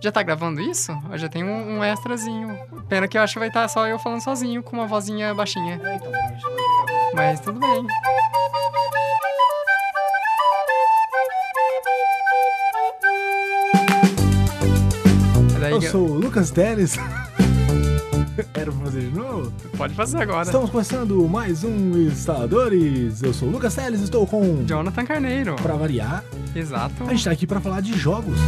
Já tá gravando isso? Eu já tem um, um extrazinho. Pena que eu acho que vai estar só eu falando sozinho, com uma vozinha baixinha. É, então. Mas tudo bem. Eu sou o Lucas Teles. Quero fazer de novo? Pode fazer agora. Estamos começando mais um Instaladores. Eu sou o Lucas Teles, estou com. Jonathan Carneiro. Pra variar, Exato. a gente tá aqui pra falar de jogos.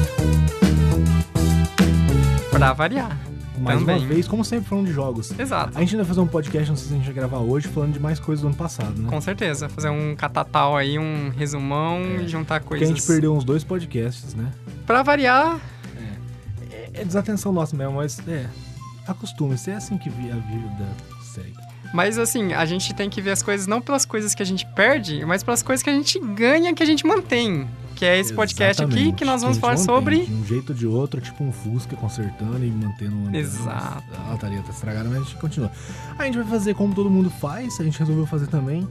Pra variar. Mais Também. uma vez, como sempre, falando de jogos. Exato. A gente ainda vai fazer um podcast, não sei se a gente vai gravar hoje, falando de mais coisas do ano passado, né? Com certeza. Fazer um catatal aí, um resumão e juntar Porque a coisas. gente perdeu uns dois podcasts, né? Pra variar, É, é desatenção nossa mesmo, mas é. Acostume-se, é assim que a vida segue. Mas assim, a gente tem que ver as coisas não pelas coisas que a gente perde, mas pelas coisas que a gente ganha, que a gente mantém. Que é esse podcast aqui que nós vamos falar sobre. De um jeito ou de outro, tipo um Fusca consertando e mantendo um Exato. A lataria tá estragada, mas a gente continua. A gente vai fazer como todo mundo faz, a gente resolveu fazer também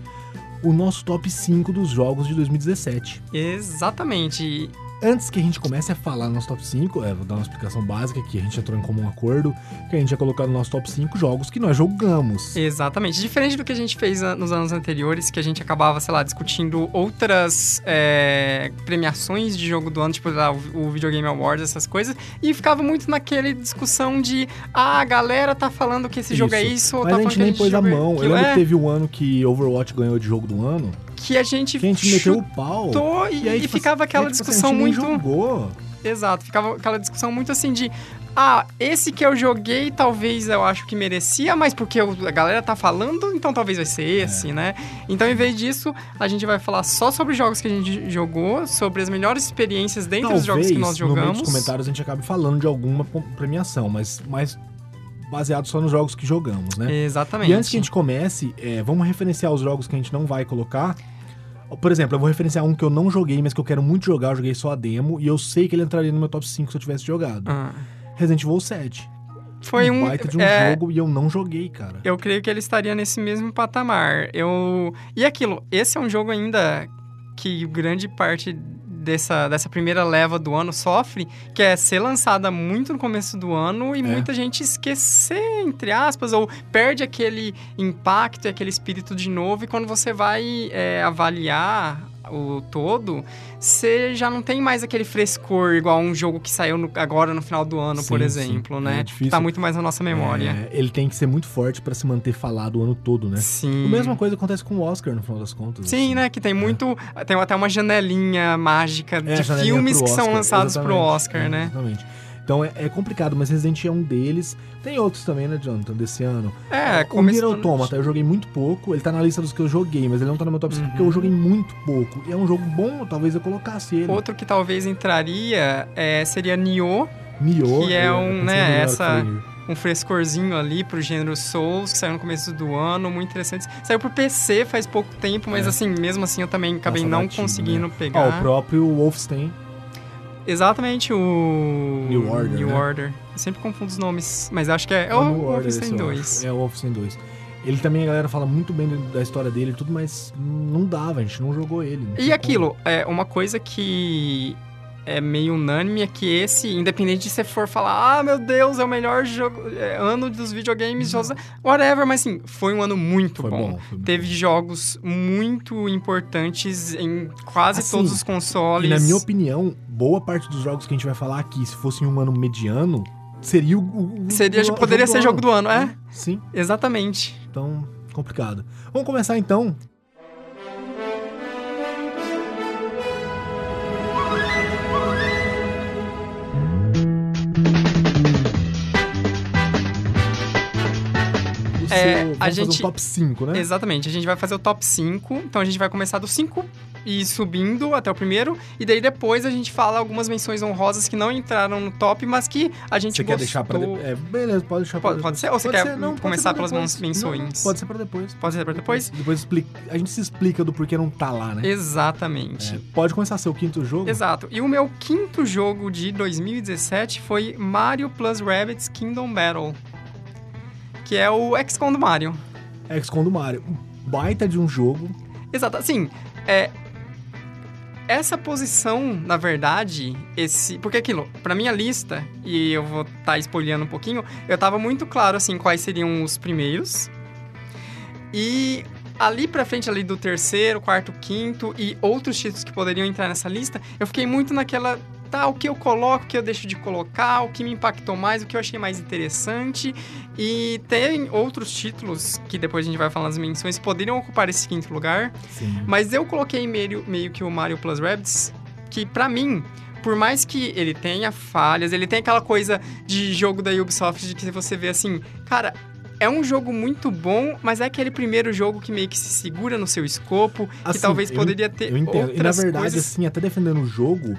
o nosso top 5 dos jogos de 2017. Exatamente. Antes que a gente comece a falar no nosso top 5, é, vou dar uma explicação básica que a gente entrou em comum acordo, que a gente ia colocar no nosso top 5 jogos que nós jogamos. Exatamente. Diferente do que a gente fez nos anos anteriores, que a gente acabava, sei lá, discutindo outras é, premiações de jogo do ano, tipo lá, o, o Videogame Awards, essas coisas, e ficava muito naquele discussão de ah, a galera tá falando que esse jogo é isso, ou Mas tá a falando gente que nem esse pôs a é mão. Eu lembro É, que teve um ano que Overwatch ganhou de jogo do ano, que a gente, que a gente meteu o pau. chutou e, aí, e tipo, ficava assim, aquela tipo assim, discussão a gente nem muito. jogou. Exato, ficava aquela discussão muito assim de. Ah, esse que eu joguei, talvez eu acho que merecia, mas porque a galera tá falando, então talvez vai ser É. esse, né? Então, em vez disso, a gente vai falar só sobre jogos que a gente jogou, sobre as melhores experiências dentro dos jogos que nós no jogamos. dos comentários a gente acabe falando de alguma premiação, mas mais baseado só nos jogos que jogamos, né? Exatamente. E antes que a gente comece, é, vamos referenciar os jogos que a gente não vai colocar. Por exemplo, eu vou referenciar um que eu não joguei, mas que eu quero muito jogar, eu joguei só a demo, e eu sei que ele entraria no meu top 5 se eu tivesse jogado. Ah, Resident Evil 7. foi um. baita de um é, jogo e eu não joguei, cara. Eu creio que ele estaria nesse mesmo patamar. Eu e aquilo, esse é um jogo ainda que grande parte dessa, dessa primeira leva do ano sofre, que é ser lançada muito no começo do ano e É. muita gente esquecer, entre aspas, ou perde aquele impacto e aquele espírito de novo. E quando você vai é, avaliar o todo, você já não tem mais aquele frescor igual um jogo que saiu no- agora no final do ano, por Sim, exemplo, sim. né? É difícil. Tá muito mais na nossa memória. É, ele tem que ser muito forte pra se manter falado o ano todo, né? Sim. A mesma coisa acontece com o Oscar, no final das contas. Sim, assim. né? Que tem muito. Tem até uma janelinha mágica É, de janelinha filmes pro que são Oscar, lançados pro exatamente, Oscar, é, né? Exatamente. Então é, é complicado, mas Resident Evil é um deles. Tem outros também, né, Jonathan, desse ano. É, o começo Nier Automata, eu joguei muito pouco. Ele tá na lista dos que eu joguei, mas ele não tá no meu top 5 porque Uhum. eu joguei muito pouco. E é um jogo bom, talvez eu colocasse ele. Outro que talvez entraria é, seria Nioh, Nioh. que é um, né, essa- um frescorzinho ali pro gênero Souls, que saiu no começo do ano, muito interessante. Saiu pro PC faz pouco tempo, mas É. assim, mesmo assim eu também acabei Passa não batido, conseguindo Ó, pegar. o próprio Wolfenstein. Exatamente o. New Order, New né? Order. Eu sempre confundo os nomes, mas acho que é, é o o Wolfenstein eu 2. acho. É o Wolfenstein 2. Ele também, a galera fala muito bem da história dele e tudo, mas não dava, a gente não jogou ele. não E aquilo, é uma coisa que é meio unânime é que esse, independente de você for falar, ah, meu Deus, é o melhor jogo, é, ano dos videogames, jogos- whatever, mas assim, foi um ano muito Foi bom. bom, foi bom. Teve jogos muito importantes em quase Assim, todos os E consoles. na minha opinião, boa parte dos jogos que a gente vai falar aqui, se fosse um ano mediano, seria o. o- Seria, o- poderia ser jogo do ano, é? Sim, Exatamente. então, complicado. Vamos começar então. É, seu- a vamos fazer gente- um top 5, né? Exatamente. A gente vai fazer o top 5. Então a gente vai começar do 5 e subindo até o primeiro. E daí depois a gente fala algumas menções honrosas que não entraram no top, mas que a gente Você gostou. quer deixar pra depois? É, beleza, pode deixar pra Pode- depois. pode ser? Ou você quer pode começar ser pra pelas menções? Não, não, pode ser pra depois. Pode ser pra depois? Depois a gente se explica do porquê não tá lá, né? Exatamente. É, pode começar seu quinto jogo? Exato. E o meu quinto jogo de 2017 foi Mario Plus Rabbids Kingdom Battle. Que é o XCOM do Mario. XCOM do Mario. Baita de um jogo. Exato. Assim, é. essa posição, na verdade, esse. Porque aquilo, pra minha lista, e eu vou estar tá spoileando um pouquinho, eu tava muito claro, assim, quais seriam os primeiros. E ali pra frente, ali do terceiro, quarto, quinto e outros títulos que poderiam entrar nessa lista, eu fiquei muito naquela. Tá, o que eu coloco, o que eu deixo de colocar, o que me impactou mais, o que eu achei mais interessante. E tem outros títulos, que depois a gente vai falar nas menções, poderiam ocupar esse quinto lugar. Sim. Mas eu coloquei meio, meio que o Mario Plus Rabbids, que pra mim, por mais que ele tenha falhas, ele tem aquela coisa de jogo da Ubisoft de que você vê assim, cara, é um jogo muito bom, mas é aquele primeiro jogo que meio que se segura no seu escopo, que Assim, talvez eu- poderia ter Eu entendo. outras e na verdade, coisas. assim, até defendendo o jogo,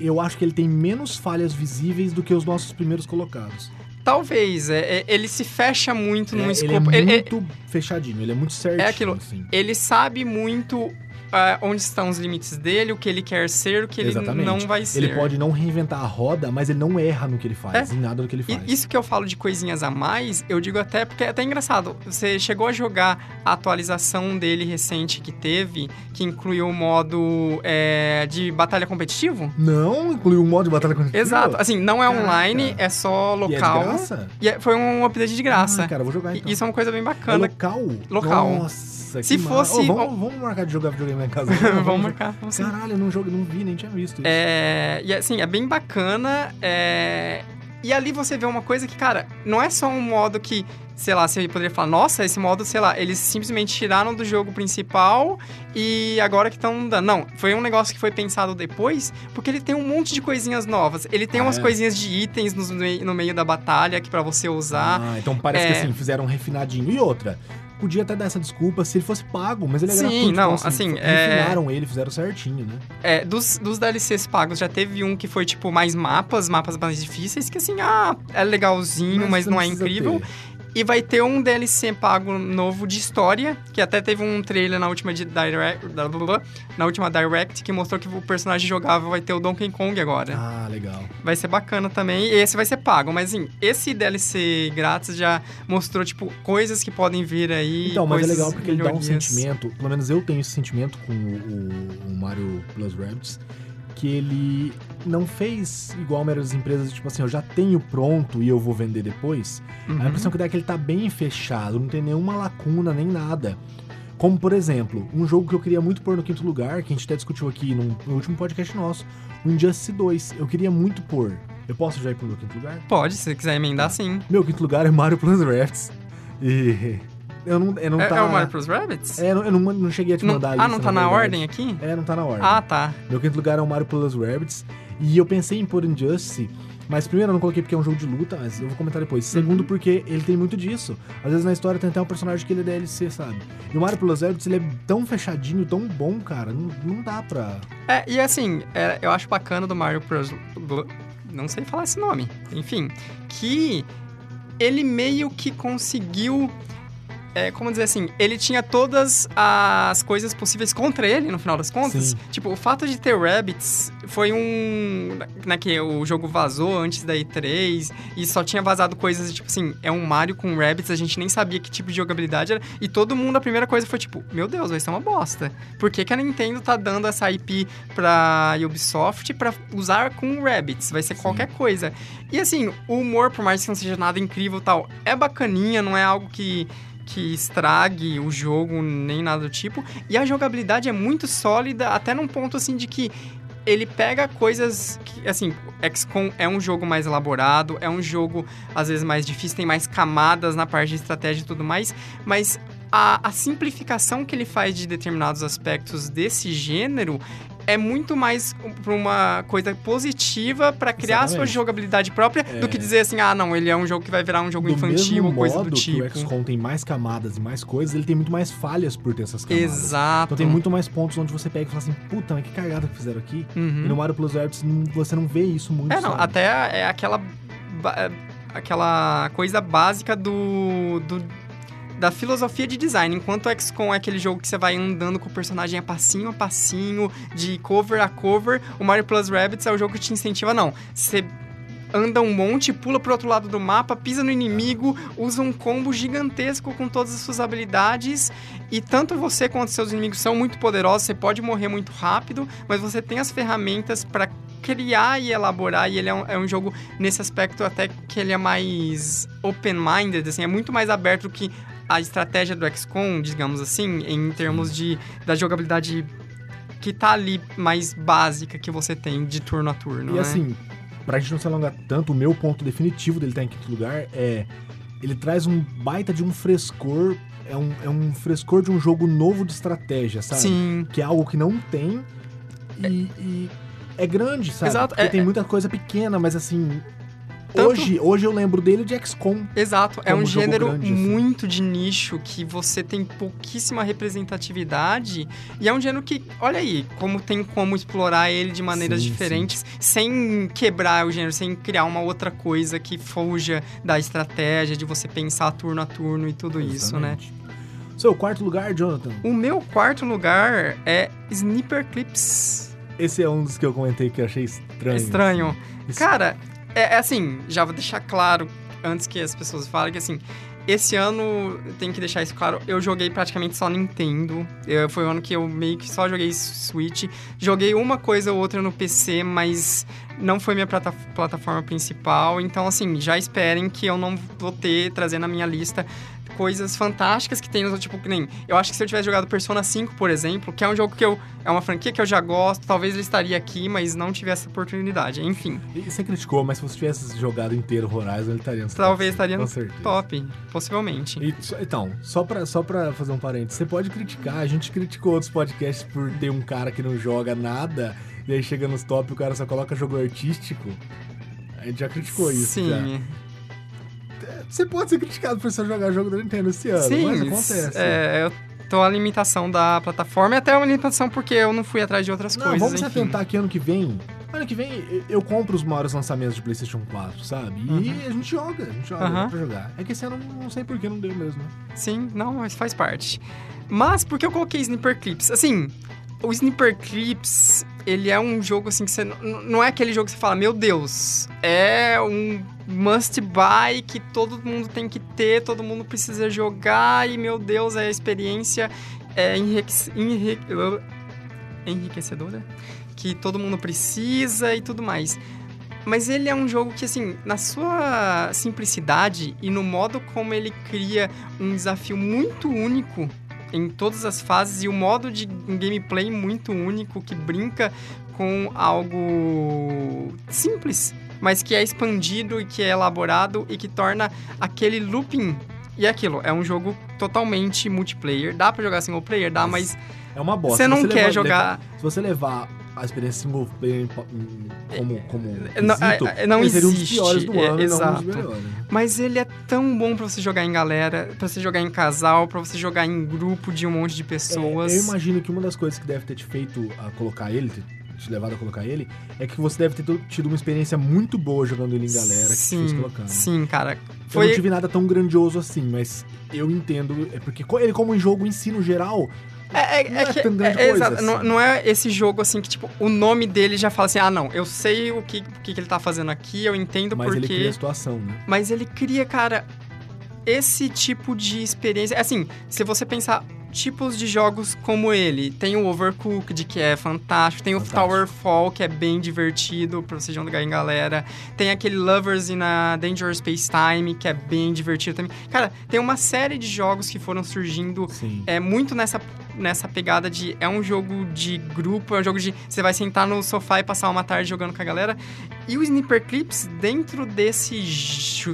eu acho que ele tem menos falhas visíveis do que os nossos primeiros colocados. Talvez, é, é- ele se fecha muito É, num ele é escopo. Ele, é- muito fechadinho, ele é muito certinho. aquilo. assim. ele sabe muito onde estão os limites dele, o que ele quer ser, o que ele Exatamente. não vai ser. Ele pode não reinventar a roda, mas ele não erra no que ele faz, É. em nada do que ele E faz. isso que eu falo de coisinhas a mais, eu digo até porque é até engraçado. Você chegou a jogar a atualização dele recente que teve, que incluiu o modo é, de batalha competitivo? Não incluiu um modo de batalha competitiva? Exato. Assim, não é Caraca. online, é só E é de local. graça? E é- foi um update de graça. Ah, cara, eu vou jogar E então. Isso é uma coisa bem É bacana. local? Local. Nossa, Se fosse- Ô, vamos, vamos marcar de jogar videogame lá em casa. Vamos marcar pra você. Caralho, eu não, jogo, não vi, nem tinha visto isso. É, e assim, é bem bacana. é, E ali você vê uma coisa que, cara, não é só um modo que, sei lá, você poderia falar, nossa, esse modo, sei lá, eles simplesmente tiraram do jogo principal e agora que estão dando. Não, foi um negócio que foi pensado depois, porque ele tem um monte de coisinhas novas. Ele tem Ah, umas é? coisinhas de itens no, no meio da batalha que para você usar. Ah, então parece É. que assim, fizeram um refinadinho. E outra, podia até dar essa desculpa se ele fosse pago, mas ele é Sim, gratuito. não, então, assim, é- refinaram ele, fizeram certinho, né? É, dos, dos DLCs pagos, já teve um que foi, tipo, mais mapas, mapas mais difíceis, que assim, ah, é legalzinho, mas, você não é precisa incrível. ter. E vai ter um DLC pago novo de história, que até teve um trailer na última de direct, na última direct que mostrou que o personagem jogável vai ter o Donkey Kong agora. Ah, legal. Vai ser bacana também. E esse vai ser pago, mas assim, esse DLC grátis já mostrou tipo coisas que podem vir aí. Então, mas é legal porque ele dá um melhorias. sentimento, pelo menos eu tenho esse sentimento com o, o Mario Plus Rabbids, que ele não fez igual a maioria das empresas, tipo assim, eu já tenho pronto e eu vou vender depois. Uhum. A impressão que dá é que ele tá bem fechado, não tem nenhuma lacuna nem nada. Como, por exemplo, um jogo que eu queria muito pôr no quinto lugar, que a gente até discutiu aqui num- no último podcast nosso, o Injustice 2. Eu queria muito pôr. Eu posso já ir pro meu quinto lugar? Pode, se você quiser emendar, sim. Meu quinto lugar é Mario Plus Rabbids. E eu não, eu não é, tá... é o Mario Plus Rabbits? É, eu não, eu não, cheguei a te Não- mandar ah, não tá na verdade. ordem aqui? É, não tá na ordem. Ah, tá. Meu quinto lugar é o Mario Plus Rabbids. E eu pensei em pôr Injustice, mas primeiro eu não coloquei porque é um jogo de luta, mas eu vou comentar depois. Segundo, Uhum. porque ele tem muito disso. Às vezes na história tem até um personagem que ele é DLC, sabe? E o Mario Plus Rabbids, ele é tão fechadinho, tão bom, cara. Não, não dá pra... É, e assim, é, eu acho bacana do Mario Plus. Bl- Não sei falar esse nome. Enfim, que ele meio que conseguiu. É, como dizer assim, ele tinha todas as coisas possíveis contra ele, no final das contas. Sim. Tipo, o fato de ter Rabbits foi um. Né, que o jogo vazou antes da E3 e só tinha vazado coisas tipo assim, é um Mario com Rabbits, a gente nem sabia que tipo de jogabilidade era. E todo mundo, a primeira coisa foi tipo, meu Deus, vai ser uma bosta. Por que, que a Nintendo tá dando essa IP pra Ubisoft pra usar com Rabbits? Vai ser Sim. qualquer coisa. E assim, o humor, por mais que não seja nada incrível e tal, é bacaninha, não é algo que que estrague o jogo, nem nada do tipo. E a jogabilidade é muito sólida, até num ponto assim de que ele pega coisas que, assim, XCOM é um jogo mais elaborado, é um jogo às vezes mais difícil, tem mais camadas na parte de estratégia e tudo mais, mas a, a simplificação que ele faz de determinados aspectos desse gênero é muito mais uma coisa positiva para criar a sua jogabilidade própria do que dizer assim, ah, não, ele é um jogo que vai virar um jogo do infantil ou coisa do tipo. que o XCOM tem mais camadas e mais coisas, ele tem muito mais falhas por ter essas camadas. Exato. Então tem muito mais pontos onde você pega e fala assim, puta, mas que cagada que fizeram aqui. Uhum. E no Mario Plus Rabbids não- você não vê isso muito, É, não, sabe? até é aquela. é, aquela coisa básica do. do- da filosofia de design. Enquanto o XCOM é aquele jogo que você vai andando com o personagem a passinho a passinho, de cover a cover, o Mario Plus Rabbids é o jogo que te incentiva, não. Você anda um monte, pula pro outro lado do mapa, pisa no inimigo, usa um combo gigantesco com todas as suas habilidades. E tanto você quanto seus inimigos são muito poderosos, você pode morrer muito rápido, mas você tem as ferramentas para criar e elaborar, e ele é um, é um, jogo nesse aspecto até que ele é mais open-minded, assim, é muito mais aberto do que a estratégia do XCOM, digamos assim, em termos de da jogabilidade que tá ali mais básica que você tem de turno a turno. E né? assim, pra gente não se alongar tanto, o meu ponto definitivo dele estar tá em quinto lugar é. Ele traz um baita de um frescor. É um, é um frescor de um jogo novo de estratégia, sabe? Sim. Que é algo que não tem. E, é, e é grande, sabe? Exato. Porque é, tem é muita coisa pequena, mas assim, tanto... Hoje, hoje eu lembro dele de XCOM. Exato, é um gênero grande, assim. muito de nicho que você tem pouquíssima representatividade e é um gênero que, olha aí, como tem como explorar ele de maneiras sim, diferentes sim. sem quebrar o gênero, sem criar uma outra coisa que fuja da estratégia de você pensar turno a turno e tudo Exatamente. isso, né? Seu quarto lugar, Jonathan? O meu quarto lugar é Sniper Clips. Esse é um dos que eu comentei que eu achei estranho. Estranho. Isso. Cara, é, é, assim, já vou deixar claro, antes que as pessoas falem, que assim, esse ano, tem que deixar isso claro, eu joguei praticamente só Nintendo. Eu, foi o ano que eu meio que só joguei Switch. Joguei uma coisa ou outra no PC, mas não foi minha plata plataforma principal. Então, assim, já esperem que eu não vou ter, trazer na minha lista coisas fantásticas que tem no tipo que nem. Eu acho que se eu tivesse jogado Persona 5, por exemplo, que é um jogo que eu. É uma franquia que eu já gosto, talvez ele estaria aqui, mas não tivesse oportunidade. Enfim. E você criticou, mas se você tivesse jogado inteiro Horizon, ele estaria no Talvez estaria no top, possivelmente. E, então, só pra, só pra fazer um parênteses, você pode criticar, a gente criticou outros podcasts por ter um cara que não joga nada, e aí chega nos top e o cara só coloca jogo artístico. A gente já criticou isso. Sim. Já você pode ser criticado por você jogar jogo da Nintendo esse ano, Sim, mas acontece. É, eu tô a limitação da plataforma e até uma limitação porque eu não fui atrás de outras não, coisas. Vamos enfim. se atentar que ano que vem. Ano que vem eu compro os maiores lançamentos de PlayStation 4, sabe? E uhum. a gente joga, a gente joga uhum. pra jogar. É que esse ano não sei por que não deu mesmo. Sim, não, mas faz parte. Mas por que eu coloquei Sniper Clips? Assim, o Sniper Clips, ele é um jogo assim que você. Não é aquele jogo que você fala, meu Deus, é um must buy que todo mundo tem que ter, todo mundo precisa jogar e, meu Deus, a experiência é enriquecedora, que todo mundo precisa e tudo mais. Mas ele é um jogo que, assim, na sua simplicidade e no modo como ele cria um desafio muito único em todas as fases e o modo de gameplay muito único que brinca com algo simples, mas que é expandido e que é elaborado e que torna aquele looping. E é aquilo, é um jogo totalmente multiplayer. Dá para jogar single player, dá, mas. É uma bosta. Você não você quer levar, jogar. Se você levar a experiência single player como, como não, quesito, não existe. um dos piores do ano, é, exato. Melhores, Mas ele é tão bom para você jogar em galera, para você jogar em casal, para você jogar em grupo de um monte de pessoas. É, eu imagino que uma das coisas que deve ter te feito a colocar ele, te levado a colocar ele, é que você deve ter tido uma experiência muito boa jogando ele em galera que sim, fez colocando. Sim, cara. Foi... Eu não tive nada tão grandioso assim, mas eu entendo. É porque ele, como jogo em si, no geral, é, é, não é, é que, é, exato, assim. não, não, é esse jogo assim que, tipo, o nome dele já fala assim: ah, não, eu sei o que, o que ele tá fazendo aqui, eu entendo Mas porque. Mas ele cria a situação, né? Mas ele cria, cara, esse tipo de experiência. Assim, se você pensar tipos de jogos como ele. Tem o Overcooked, que é fantástico. Tem fantástico. o Towerfall, que é bem divertido pra você jogar em galera. Tem aquele Lovers in a Dangerous Space Time, que é bem divertido também. Cara, tem uma série de jogos que foram surgindo é muito nessa nessa pegada de é um jogo de grupo, é um jogo de você vai sentar no sofá e passar uma tarde jogando com a galera. E o Sniper Clips, dentro desse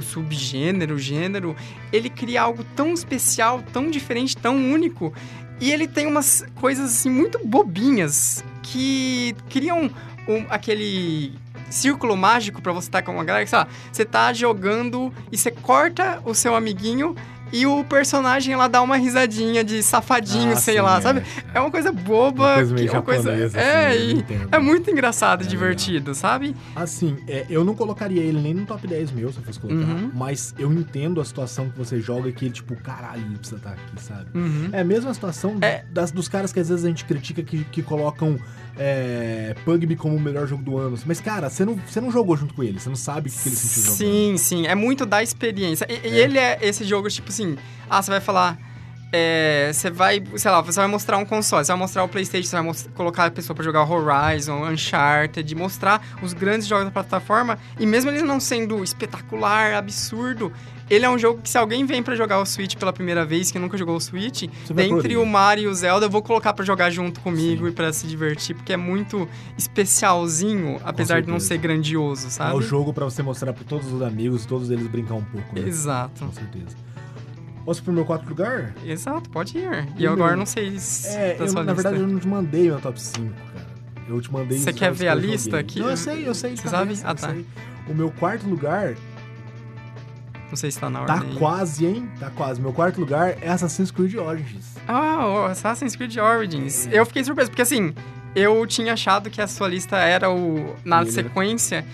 subgênero, gênero, ele cria algo tão especial, tão diferente, tão único. E ele tem umas coisas assim muito bobinhas que criam um, aquele círculo mágico para você estar com uma galera. Sei lá, você tá jogando e você corta o seu amiguinho e o personagem ela dá uma risadinha de safadinho, Ah, sei sim, lá, é. sabe? É uma coisa boba, Uma coisa meio que- uma coisa é, assim, e entendo. é muito engraçado, É e divertido, sabe? Assim, é, eu não colocaria ele nem no top 10 meu, se eu fosse colocar. Uhum. Mas eu entendo a situação que você joga que ele, tipo, caralho, ele precisa estar aqui, sabe? Uhum. É a mesma situação É. das, dos caras que às vezes a gente critica que, que colocam é, Pugby como o melhor jogo do ano. Mas, cara, você não, você não jogou junto com ele, você não sabe o que, ele sentiu jogando. Sim, sim. É muito da experiência. E, e É. ele é esse jogo, tipo assim, ah, você vai falar. É, você vai, sei lá, você vai mostrar um console, você vai mostrar o PlayStation, você vai mos- colocar a pessoa pra jogar Horizon, Uncharted, mostrar os grandes jogos da plataforma. E mesmo ele não sendo espetacular, absurdo, ele é um jogo que se alguém vem pra jogar o Switch pela primeira vez, que nunca jogou o Switch, Você por dentre o Mario e o Zelda, eu vou colocar pra jogar junto comigo Sim. e pra se divertir, porque é muito especialzinho, apesar de não ser grandioso, É sabe? o jogo pra você mostrar pra todos os amigos, todos eles brincar um pouco, né? Exato. Com certeza. Posso pro meu quarto lugar? Exato, pode ir. E eu agora não sei se É, eu, na lista. verdade eu não te mandei meu top 5, cara. Eu te mandei Você quer ver a lista aqui? Não, eu sei, eu sei. Você cabeça, sabe? Ah, tá. O meu quarto lugar Não sei se tá na tá ordem. aí. quase, hein? Tá quase. Meu quarto lugar é Assassin's Creed Origins. Ah, o Assassin's Creed Origins. É. Eu fiquei surpreso, porque assim, eu tinha achado que a sua lista era o na Ele, sequência.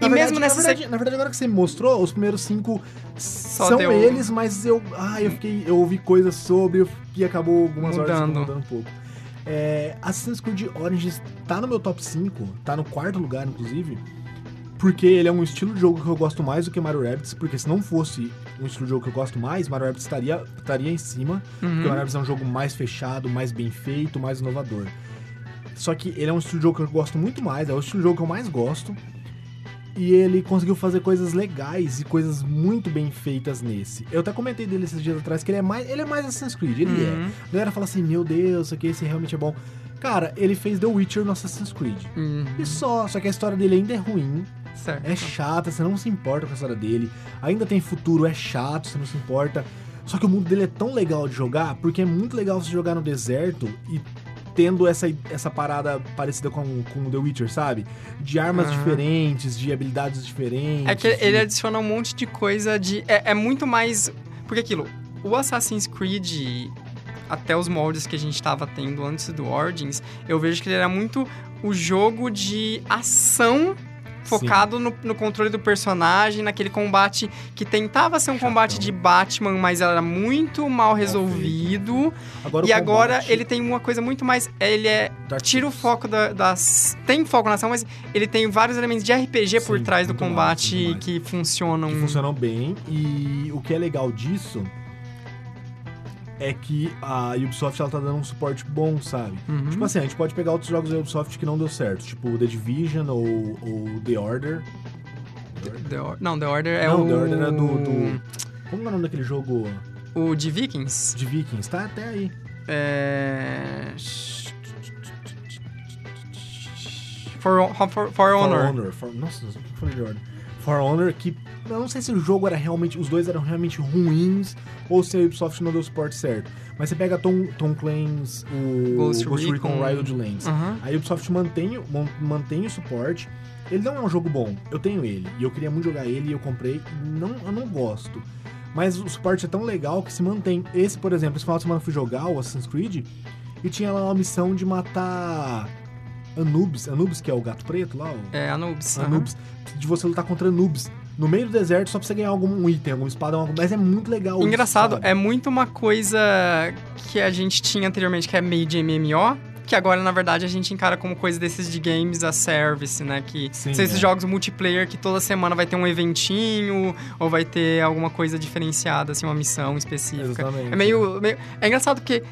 Na e verdade, mesmo nessa na verdade, na verdade, agora que você me mostrou, os primeiros cinco Só são deu- eles, mas eu. Ah, eu fiquei. Eu ouvi coisas sobre e acabou algumas horas Mudando. ficou mudando um pouco. É, Assassin's Creed Origins tá no meu top 5, tá no quarto lugar, inclusive. Porque ele é um estilo de jogo que eu gosto mais do que Mario Rabbids, porque se não fosse um estilo de jogo que eu gosto mais, Mario Rabbids estaria, estaria em cima, porque Uhum. o Mario Rabbids é um jogo mais fechado, mais bem feito, mais inovador. Só que ele é um estilo de jogo que eu gosto muito mais, é o estilo de jogo que eu mais gosto. E ele conseguiu fazer coisas legais e coisas muito bem feitas nesse. Eu até comentei dele esses dias atrás que ele é mais, ele é mais Assassin's Creed, ele é. Uhum. A galera fala assim, meu Deus, isso aqui esse realmente é bom. Cara, ele fez The Witcher no Assassin's Creed. Uhum. E só, só que a história dele ainda é ruim, Certo. é chata, você não se importa com a história dele. Ainda tem futuro, é chato, você não se importa. Só que o mundo dele é tão legal de jogar, porque é muito legal você jogar no deserto e tendo essa, essa parada parecida com, com The Witcher, sabe? De armas diferentes, de habilidades diferentes. É que de- ele adiciona um monte de coisa de. É, é muito mais. Porque aquilo, o Assassin's Creed, até os moldes que a gente tava tendo antes do Origins, eu vejo que ele era muito o jogo de ação focado no, no controle do personagem, naquele combate que tentava ser um combate de Batman, mas era muito mal resolvido. Agora, e agora combate- ele tem uma coisa muito mais. Ele é tira o foco da- das. Tem foco na ação, mas ele tem vários elementos de RPG por Sim, trás do mais, combate mais. que funcionam. que funcionam bem. E o que é legal disso é que a Ubisoft ela tá dando um suporte bom, sabe? Uhum. Tipo assim, a gente pode pegar outros jogos da Ubisoft que não deu certo, tipo The Division ou, ou The Order. The Or- Não, The Order é não, o. The Order é do, do- Como é o nome daquele jogo O de Vikings. de Vikings? Tá até aí. É. For, for, for For Honor. Honor. For- Nossa, eu falei de Order. For Honor, que eu não sei se o jogo era realmente. Os dois eram realmente ruins ou se a Ubisoft não deu o suporte certo. Mas você pega Tom, Tom Clancy's, o Ghost Ghost Recon Recon. Wildlands. Aham. A Ubisoft mantém, mantém o suporte. Ele não é um jogo bom. Eu tenho ele. E eu queria muito jogar ele e eu comprei. Não, eu não gosto. Mas o suporte é tão legal que se mantém. Esse, por exemplo, esse final de semana eu fui jogar o Assassin's Creed e tinha lá uma missão de matar Anubis. Anubis, que é o gato preto lá, o É Anubis. Anubis. De você lutar contra Anubis. No meio do deserto, só pra você ganhar algum item, alguma espada, algum... mas é muito legal. isso, Engraçado, sabe? é muito uma coisa que a gente tinha anteriormente, que é meio de MMO, que agora, na verdade, a gente encara como coisa desses de games a service, né? Que Sim, são esses é. jogos multiplayer que toda semana vai ter um eventinho, ou vai ter alguma coisa diferenciada, assim, uma missão específica. Exatamente. É meio, meio- É engraçado porque.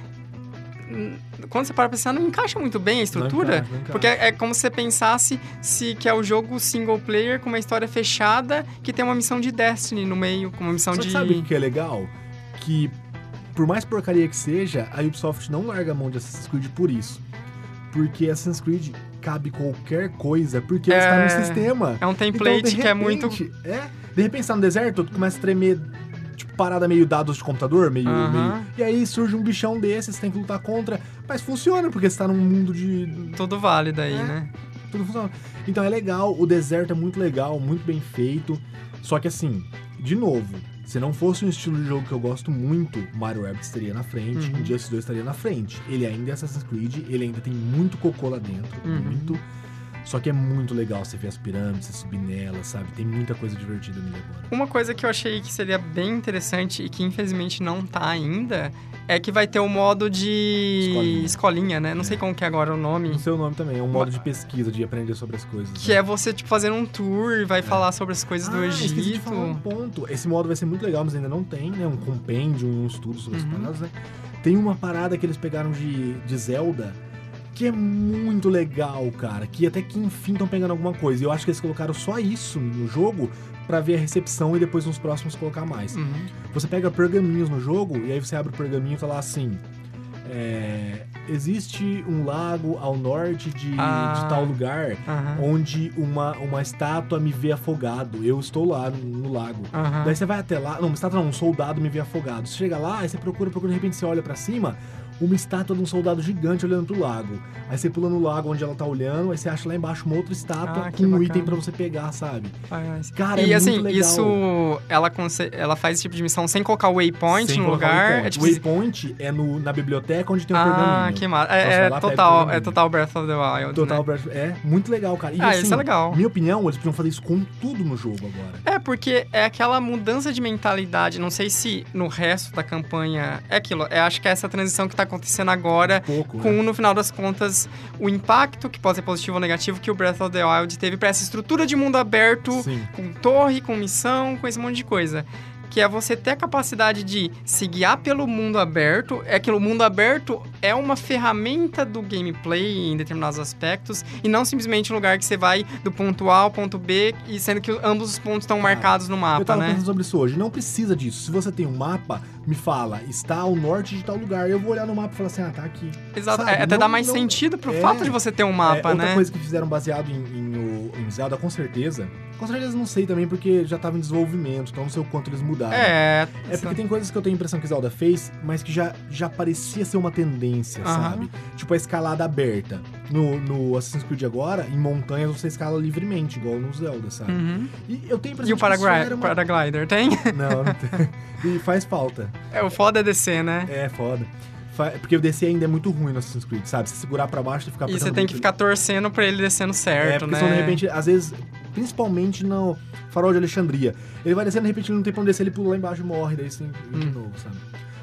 Quando você para pra pensar, não encaixa muito bem a estrutura. Não encaixa, não encaixa. Porque é é como se você pensasse se que é o jogo single player com uma história fechada que tem uma missão de Destiny no meio, com uma missão Só de. sabe o que é legal? Que, por mais porcaria que seja, a Ubisoft não larga a mão de Assassin's Creed por isso. Porque Assassin's Creed cabe qualquer coisa, porque É. está no sistema. É um Então, template de que é muito. repente, É, de repente você tá no deserto, tu começa a tremer, tipo, parada meio dados de computador, meio, Aham. meio- E aí surge um bichão desses, você tem que lutar contra. Mas funciona, porque você tá num mundo de... Tudo válido aí, É. né? Tudo funciona. Então é legal, o deserto é muito legal, muito bem feito. Só que assim, de novo, Se não fosse um estilo de jogo que eu gosto muito, Mario Rabbids estaria na frente, Uhum. Injustice 2 estaria na frente. Ele ainda é Assassin's Creed, ele ainda tem muito cocô lá dentro, Uhum. muito. Só que é muito legal você ver as pirâmides, você subir nelas, sabe? Tem muita coisa divertida nele agora. Uma coisa que eu achei que seria bem interessante e que infelizmente não tá ainda é que vai ter o modo de Escolinha. escolinha, né? Não É. sei como que é agora o nome. No seu nome também, é um modo de pesquisa, de aprender sobre as coisas. Que né? é você, tipo, fazendo um tour e vai falar sobre as coisas do Ah, de Egito. falar um ponto. Esse modo vai ser muito legal, mas ainda não tem, né? Um compêndio, um estudo sobre as Uhum. paradas, né? Tem uma parada que eles pegaram de, de Zelda que é muito legal, cara. Que até que enfim estão pegando alguma coisa. Eu acho que eles colocaram só isso no jogo pra ver a recepção e depois nos próximos colocar mais. Uhum. Você pega pergaminhos no jogo e aí você abre o pergaminho e lá assim. é, existe um lago ao norte de, Ah. de tal lugar onde uma, uma estátua me vê afogado. Eu estou lá no, no lago. Daí você vai até lá. Não, uma estátua não, um soldado me vê afogado. Você chega lá, aí você procura, procura, de repente você olha pra cima. Uma estátua de um soldado gigante olhando pro lago. Aí você pula no lago onde ela tá olhando, aí você acha lá embaixo uma outra estátua Ah, com um bacana. item pra você pegar, sabe? Ah, Cara, e é assim, muito legal. isso ela, ela faz esse tipo de missão sem colocar o waypoint Sem no lugar. waypoint. É tipo o waypoint é no, na biblioteca onde tem o ah, pergaminho. que massa. É, é total, é total Breath of the Wild. Total né? Breath- É muito legal, cara. E, Ah, assim, isso é legal. Minha opinião, eles podiam fazer isso com tudo no jogo agora. É, porque é aquela mudança de mentalidade. Não sei se no resto da campanha é aquilo. É, acho que é essa transição que tá acontecendo agora. Um pouco. Com, né? no final das contas, o impacto, que pode ser positivo ou negativo, que o Breath of the Wild teve pra essa estrutura de mundo aberto, Sim. com torre, com missão, com esse monte de coisa. Que é você ter a capacidade de se guiar pelo mundo aberto. É que o mundo aberto é uma ferramenta do gameplay em determinados aspectos. E não simplesmente um lugar que você vai do ponto A ao ponto B, e sendo que ambos os pontos estão marcados no Eu mapa, tava né? pensando sobre isso hoje. Não precisa disso. Se você tem um mapa, me fala, está ao norte de tal lugar. Eu vou olhar no mapa e falar assim, ah, tá aqui. Exato. Sabe? É, até Não- dá mais não- sentido pro é. fato de você ter um É, mapa, outra né? coisa que fizeram baseado em, em, o- em Zelda, com certeza. Com certeza não sei também, porque já tava em desenvolvimento, então não sei o quanto eles mudaram. É. É porque tem coisas que eu tenho a impressão que Zelda fez, mas que já, já parecia ser uma tendência, Aham. sabe? Tipo a escalada aberta. No, no Assassin's Creed agora, em montanhas você escala livremente, igual no Zelda, sabe? Uhum. E eu tenho a impressão E o que paragra- era uma... paraglider tem? Não, não tem. E faz falta. É, o foda é descer, né? É foda. Porque o DC ainda é muito ruim no Assassin's Creed, sabe? Se segurar pra baixo e ficar E você tem que ficar torcendo pra ele descendo É, certo, porque né? senão de repente, às vezes, principalmente no Farol de Alexandria, ele vai descendo, de repente ele não tem pra onde descer, ele pula lá embaixo e morre, daí você tem ir de Hum. novo, sabe?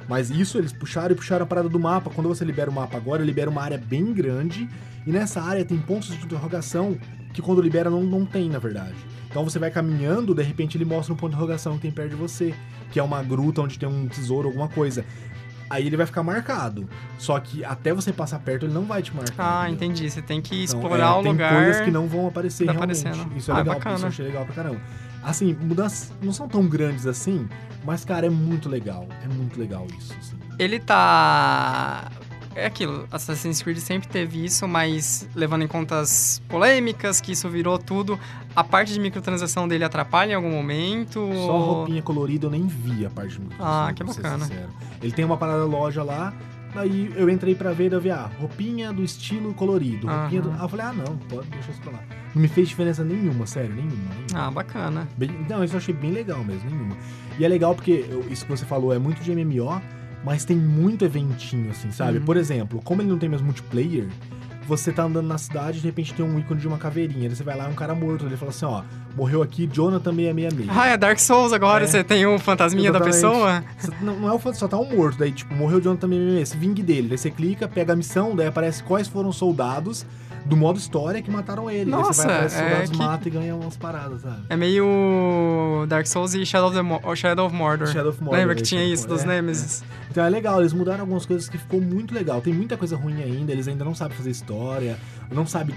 Mas isso eles puxaram e puxaram a parada do mapa. Quando você libera o mapa agora, libera uma área bem grande, e nessa área tem pontos de interrogação que quando libera não, não tem, na verdade. Então você vai caminhando, de repente ele mostra um ponto de interrogação que tem perto de você, que é uma gruta onde tem um tesouro, alguma coisa. Aí ele vai ficar marcado. Só que até você passar perto, ele não vai te marcar. Ah, entendeu? entendi. Você tem que Então, explorar é, o tem lugar. coisas que não vão aparecer tá realmente. aparecendo. Isso é Ah, legal, bacana. isso eu achei legal pra caramba. Assim, mudanças não são tão grandes assim, mas, cara, é muito legal. É muito legal isso, assim. Ele tá. É aquilo, Assassin's Creed sempre teve isso, mas levando em conta as polêmicas, que isso virou tudo, a parte de microtransação dele atrapalha em algum momento? Só roupinha colorida eu nem vi a parte de microtransação, Ah, que bacana. Ele tem uma parada loja lá, aí eu entrei pra ver e eu vi, ah, roupinha do estilo colorido. Roupinha do... Aham. Ah, eu falei, ah, não, pode deixar isso pra lá. Não me fez diferença nenhuma, sério, nenhuma. nenhuma. Ah, bacana. Bem- não, isso eu achei bem legal mesmo, nenhuma. E é legal porque eu- isso que você falou é muito de MMO, mas tem muito eventinho, assim, sabe? Uhum. Por exemplo, como ele não tem mais multiplayer, você tá andando na cidade e de repente tem um ícone de uma caveirinha. Daí você vai lá, é um cara morto. Ele fala assim: ó, morreu aqui Jonathan 666. Ah, é Dark Souls agora, É. você tem o fantasminha da Exatamente. pessoa? Você- Não, não é o fato, só tá um morto. Daí, tipo, morreu Jonathan 666, se vingue dele. Daí você clica, pega a missão, daí aparece quais foram os soldados do modo história que mataram ele. daí você Nossa, vai, os é que- mata e ganha umas paradas, sabe? É meio Dark Souls e Shadow of, Mo- Shadow of Mordor. Shadow of Mordor, Lembra que é, tinha isso dos. É, Nemesis? Então é legal, eles mudaram algumas coisas que ficou muito legal. Tem muita coisa ruim ainda, eles ainda não sabem fazer história, não sabem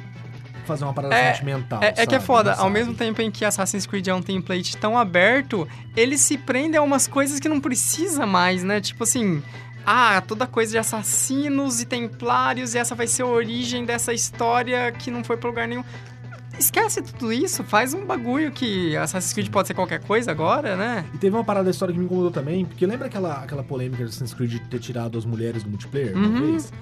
fazer uma parada É, sentimental. É, é que é foda, ao mesmo tempo em que Assassin's Creed é um template tão aberto, ele se prende a umas coisas que não precisa mais, né? Tipo assim, ah, toda coisa de assassinos e templários, e essa vai ser a origem dessa história que não foi pra lugar nenhum. Esquece tudo isso, faz um bagulho que Assassin's Creed pode ser qualquer coisa agora, né? E teve uma parada da história que me incomodou também, porque lembra aquela, aquela polêmica de Assassin's Creed de ter tirado as mulheres do multiplayer uma Uhum. vez?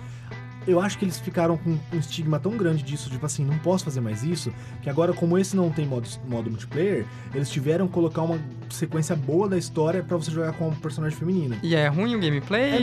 Eu acho que eles ficaram com um estigma tão grande disso, tipo assim, não posso fazer mais isso, que agora, como esse não tem modo, modo multiplayer, eles tiveram que colocar uma sequência boa da história pra você jogar com uma personagem feminina. E é ruim o gameplay? É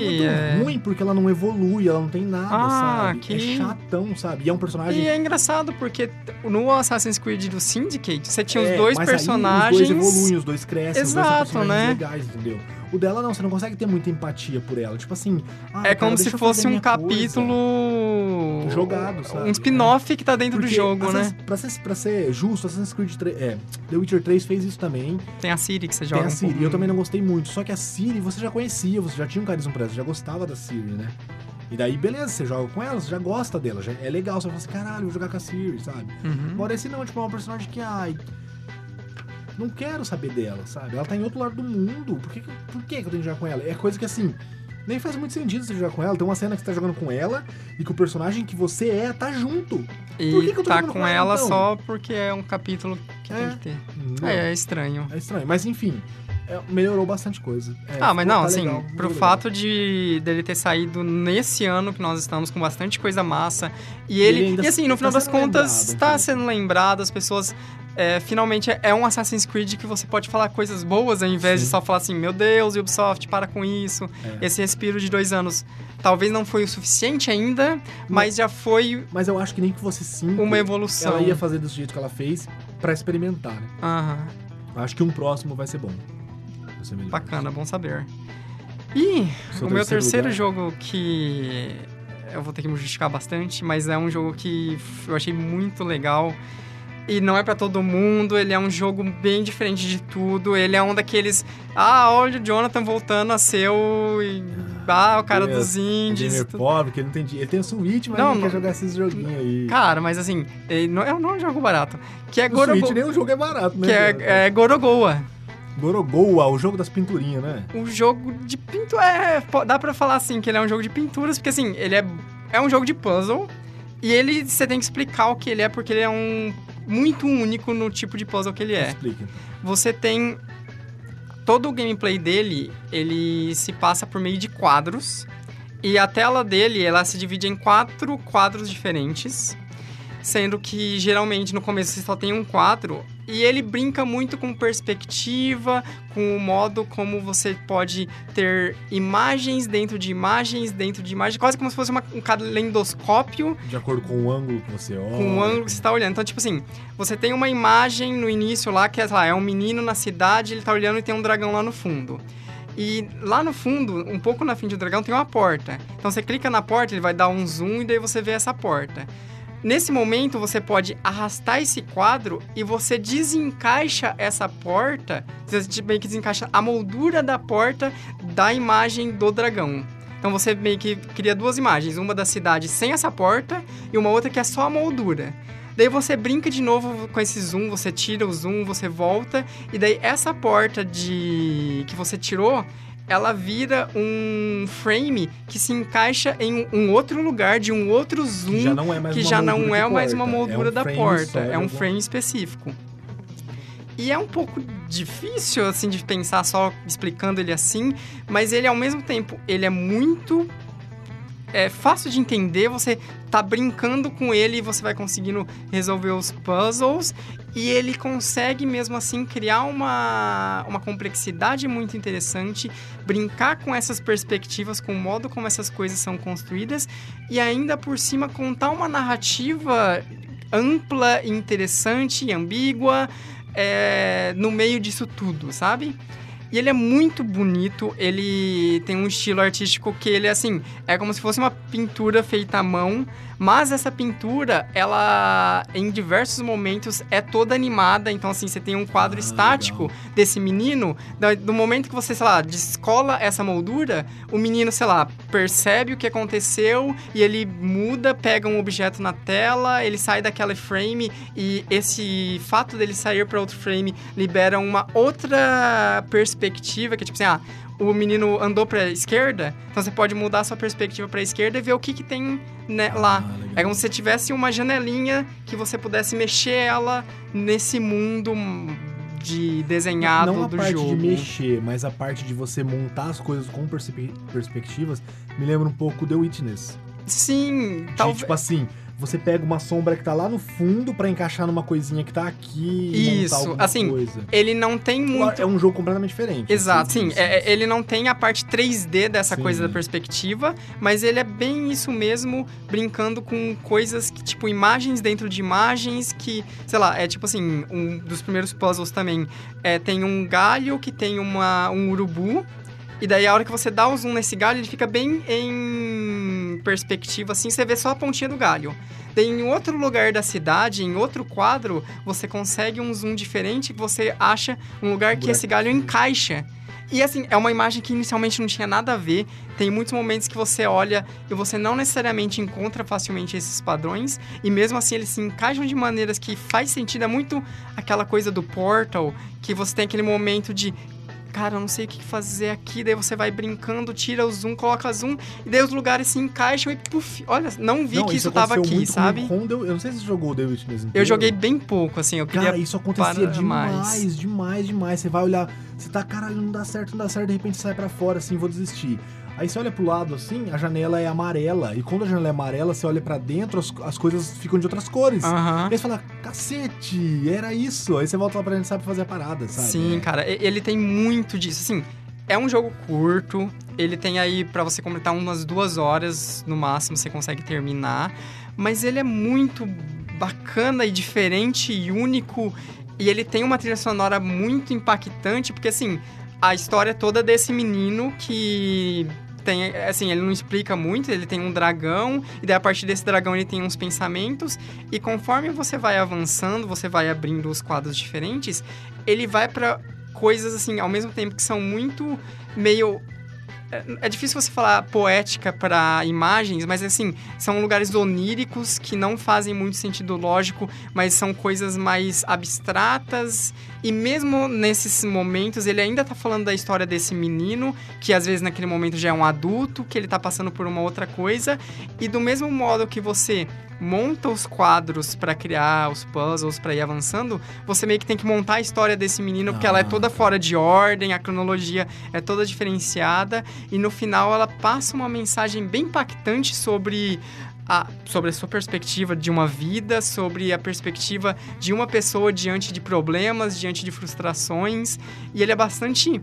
muito ruim porque ela não evolui, ela não tem nada, Ah, sabe? que- É chatão, sabe? E é um personagem. E é engraçado porque no Assassin's Creed do Syndicate, você tinha os É, dois mas aí personagens. os dois evoluem, os dois crescem, os dois Exato, são personagens né? legais, entendeu? O dela não, você não consegue ter muita empatia por ela. Tipo assim. ah, É como se fosse um capítulo. Jogado, sabe? Um spin-off que tá dentro Porque do jogo, Assassin's- né? Pra ser, pra ser justo, Assassin's Creed 3. É, The Witcher 3 fez isso também. Tem a Siri que você Tem joga. a um Siri. pouco. Eu também não gostei muito. Só que a Siri você já conhecia, você já tinha um carisma por ela, você já gostava da Siri, né? E daí, beleza, você joga com ela, você já gosta dela. já- é legal, você fala assim, caralho, vou jogar com a Siri, sabe? Uhum. Agora esse não, tipo, é uma personagem que, ai. Não quero saber dela, sabe? Ela tá em outro lado do mundo. Por que, por que, eu tenho que jogar com ela? É coisa que assim. Nem faz muito sentido você jogar com ela. Tem uma cena que você tá jogando com ela e que o personagem que você é tá junto. Por que E que eu tô tá com com ela, ela então? só porque é um capítulo que É. tem que ter. Entendeu? É, é estranho. É estranho. Mas enfim, é, melhorou bastante coisa. É, ah, mas não, tá assim, legal, pro legal. fato de dele ter saído nesse ano que nós estamos com bastante coisa massa. E ele. Ele e assim, no tá final das contas, lembrado, tá entendeu? sendo lembrado, as pessoas. É, finalmente é- é um Assassin's Creed que você pode falar coisas boas ao invés de Sim. só falar assim, meu Deus, Ubisoft, para com isso. É. Esse respiro de dois anos talvez não foi o suficiente ainda, mas já foi Mas eu acho que nem que fosse cinco, uma evolução. ela ia fazer desse jeito que ela fez pra experimentar, né? Aham. Acho que um próximo vai ser bom. Vai ser. Bacana, bom saber. E Seu o meu terceiro lugar? jogo que eu vou ter que me justificar bastante, mas é um jogo que eu achei muito legal. E não é pra todo mundo, ele é um jogo bem diferente de tudo. Ele é um daqueles. Ah, olha o Jonathan voltando a ser o. Ah, o cara Ele é dos indies. Tu- pobre, que ele não tem dinheiro. Ele tem o Switch, mas Não, não, não- quer jogar esses joguinhos aí. Cara, mas assim, ele não, é, não é um jogo barato. Que é, o Gorogo... Switch nem o jogo é barato, né? que é, é Gorogoa. Gorogoa, o jogo das pinturinhas, né? um jogo de pintura. É, dá pra falar assim que ele é um jogo de pinturas, porque assim, ele é, é um jogo de puzzle. E ele você tem que explicar o que ele é, porque ele é um muito único no tipo de puzzle que ele é. Explica. Você tem. Todo o gameplay dele, ele se passa por meio de quadros. E a tela dele, ela se divide em quatro quadros diferentes. Sendo que geralmente no começo você só tem um quadro. E ele brinca muito com perspectiva, com o modo como você pode ter imagens dentro de imagens, dentro de imagens, quase como se fosse uma- um calendoscópio De acordo com o ângulo que você olha. com o ângulo que você tá olhando. Então, tipo assim, você tem uma imagem no início lá que é, lá, é um menino na cidade, ele tá olhando e tem um dragão lá no fundo. E lá no fundo, um pouco na frente do dragão, tem uma porta. Então você clica na porta, ele vai dar um zoom e daí você vê essa porta. Nesse momento, você pode arrastar esse quadro e você desencaixa essa porta, você meio que desencaixa a moldura da porta da imagem do dragão. Então você meio que cria duas imagens, uma da cidade sem essa porta e uma outra que é só a moldura. Daí você brinca de novo com esse zoom, você tira o zoom, você volta, e daí essa porta de que você tirou, ela vira um frame que se encaixa em um outro lugar de um outro zoom Que já não é mais que uma já não moldura é mais uma moldura é um da porta, é um alguma- frame específico. E é um pouco difícil, assim, de pensar só explicando ele assim, mas ele, ao mesmo tempo, ele é muito é fácil de entender, você tá brincando com ele e você vai conseguindo resolver os puzzles. E ele consegue, mesmo assim, criar uma, uma complexidade muito interessante, brincar com essas perspectivas, com o modo como essas coisas são construídas, e ainda por cima contar uma narrativa ampla, interessante e ambígua é, no meio disso tudo, sabe? E ele é muito bonito, ele tem um estilo artístico que ele, assim, é como se fosse uma pintura feita à mão, mas essa pintura, ela, em diversos momentos, é toda animada. Então, assim, você tem um quadro Ah, estático desse menino, do momento que você, sei lá, descola essa moldura, o menino, sei lá, percebe o que aconteceu e ele muda, pega um objeto na tela, ele sai daquela frame e esse fato dele sair para outro frame libera uma outra perspectiva, que é tipo assim, ah, o menino andou pra esquerda, então você pode mudar a sua perspectiva pra esquerda e ver o que, que tem né, lá. Ah. É como se você tivesse uma janelinha que você pudesse mexer ela nesse mundo de desenhado Não a do parte jogo. de mexer, mas a parte de você montar as coisas com perspe- perspectivas me lembra um pouco The Witness. Sim, talvez. tipo assim, você pega uma sombra que tá lá no fundo pra encaixar numa coisinha que tá aqui e Isso, assim, coisa. Ele não tem muito. É um jogo completamente diferente. Exato, assim, sim. isso. É- é- ele não tem a parte 3D dessa Sim. coisa da perspectiva, mas ele é bem isso mesmo, brincando com coisas que, tipo, imagens dentro de imagens que, sei lá, é tipo assim, um dos primeiros puzzles também é, tem um galho que tem uma, um urubu. E daí, a hora que você dá o zoom nesse galho, ele fica bem em perspectiva, assim, você vê só a pontinha do galho. Daí, em outro lugar da cidade, em outro quadro, você consegue um zoom diferente que você acha um lugar que esse galho encaixa. E assim, é uma imagem que inicialmente não tinha nada a ver. Tem muitos momentos que você olha e você não necessariamente encontra facilmente esses padrões. E mesmo assim, eles se encaixam de maneiras que faz sentido. É muito aquela coisa do Portal, que você tem aquele momento de. Cara, eu não sei o que fazer aqui. Daí você vai brincando, tira o zoom, coloca zoom. E daí os lugares se encaixam e puf. Olha, não vi Não, que isso tava aconteceu aqui, sabe? eu não sei se você jogou o The Witness inteiro. Eu joguei bem pouco, assim. Eu queria Cara, isso acontecia demais, mais. demais, demais. Você vai olhar, você tá, caralho, não dá certo, não dá certo, de repente sai pra fora, assim, vou desistir. Aí você olha pro lado, assim, a janela é amarela. E quando a janela é amarela, você olha pra dentro, as, as coisas ficam de outras cores. Aham. Aí você fala, cacete, era isso. Aí você volta lá pra dentro e sabe fazer a parada, sabe? Sim, É. cara, e- ele tem muito disso. Assim, é um jogo curto, ele tem aí pra você completar umas duas horas no máximo, você consegue terminar. Mas ele é muito bacana e diferente e único. E ele tem uma trilha sonora muito impactante, porque assim, a história é toda desse menino que. Tem, assim, ele não explica muito, ele tem um dragão, e daí a partir desse dragão ele tem uns pensamentos, e conforme você vai avançando, você vai abrindo os quadros diferentes, ele vai pra coisas assim, ao mesmo tempo que são muito meio é- é difícil você falar poética para imagens, mas assim, são lugares oníricos que não fazem muito sentido lógico, mas são coisas mais abstratas. E mesmo nesses momentos, ele ainda tá falando da história desse menino, que às vezes naquele momento já é um adulto, que ele tá passando por uma outra coisa. E do mesmo modo que você monta os quadros para criar os puzzles, para ir avançando, você meio que tem que montar a história desse menino, porque ela é Ah. toda fora de ordem, a cronologia é toda diferenciada, e no final ela passa uma mensagem bem impactante sobre a, sobre a sua perspectiva de uma vida, sobre a perspectiva de uma pessoa diante de problemas, diante de frustrações, e ele é bastante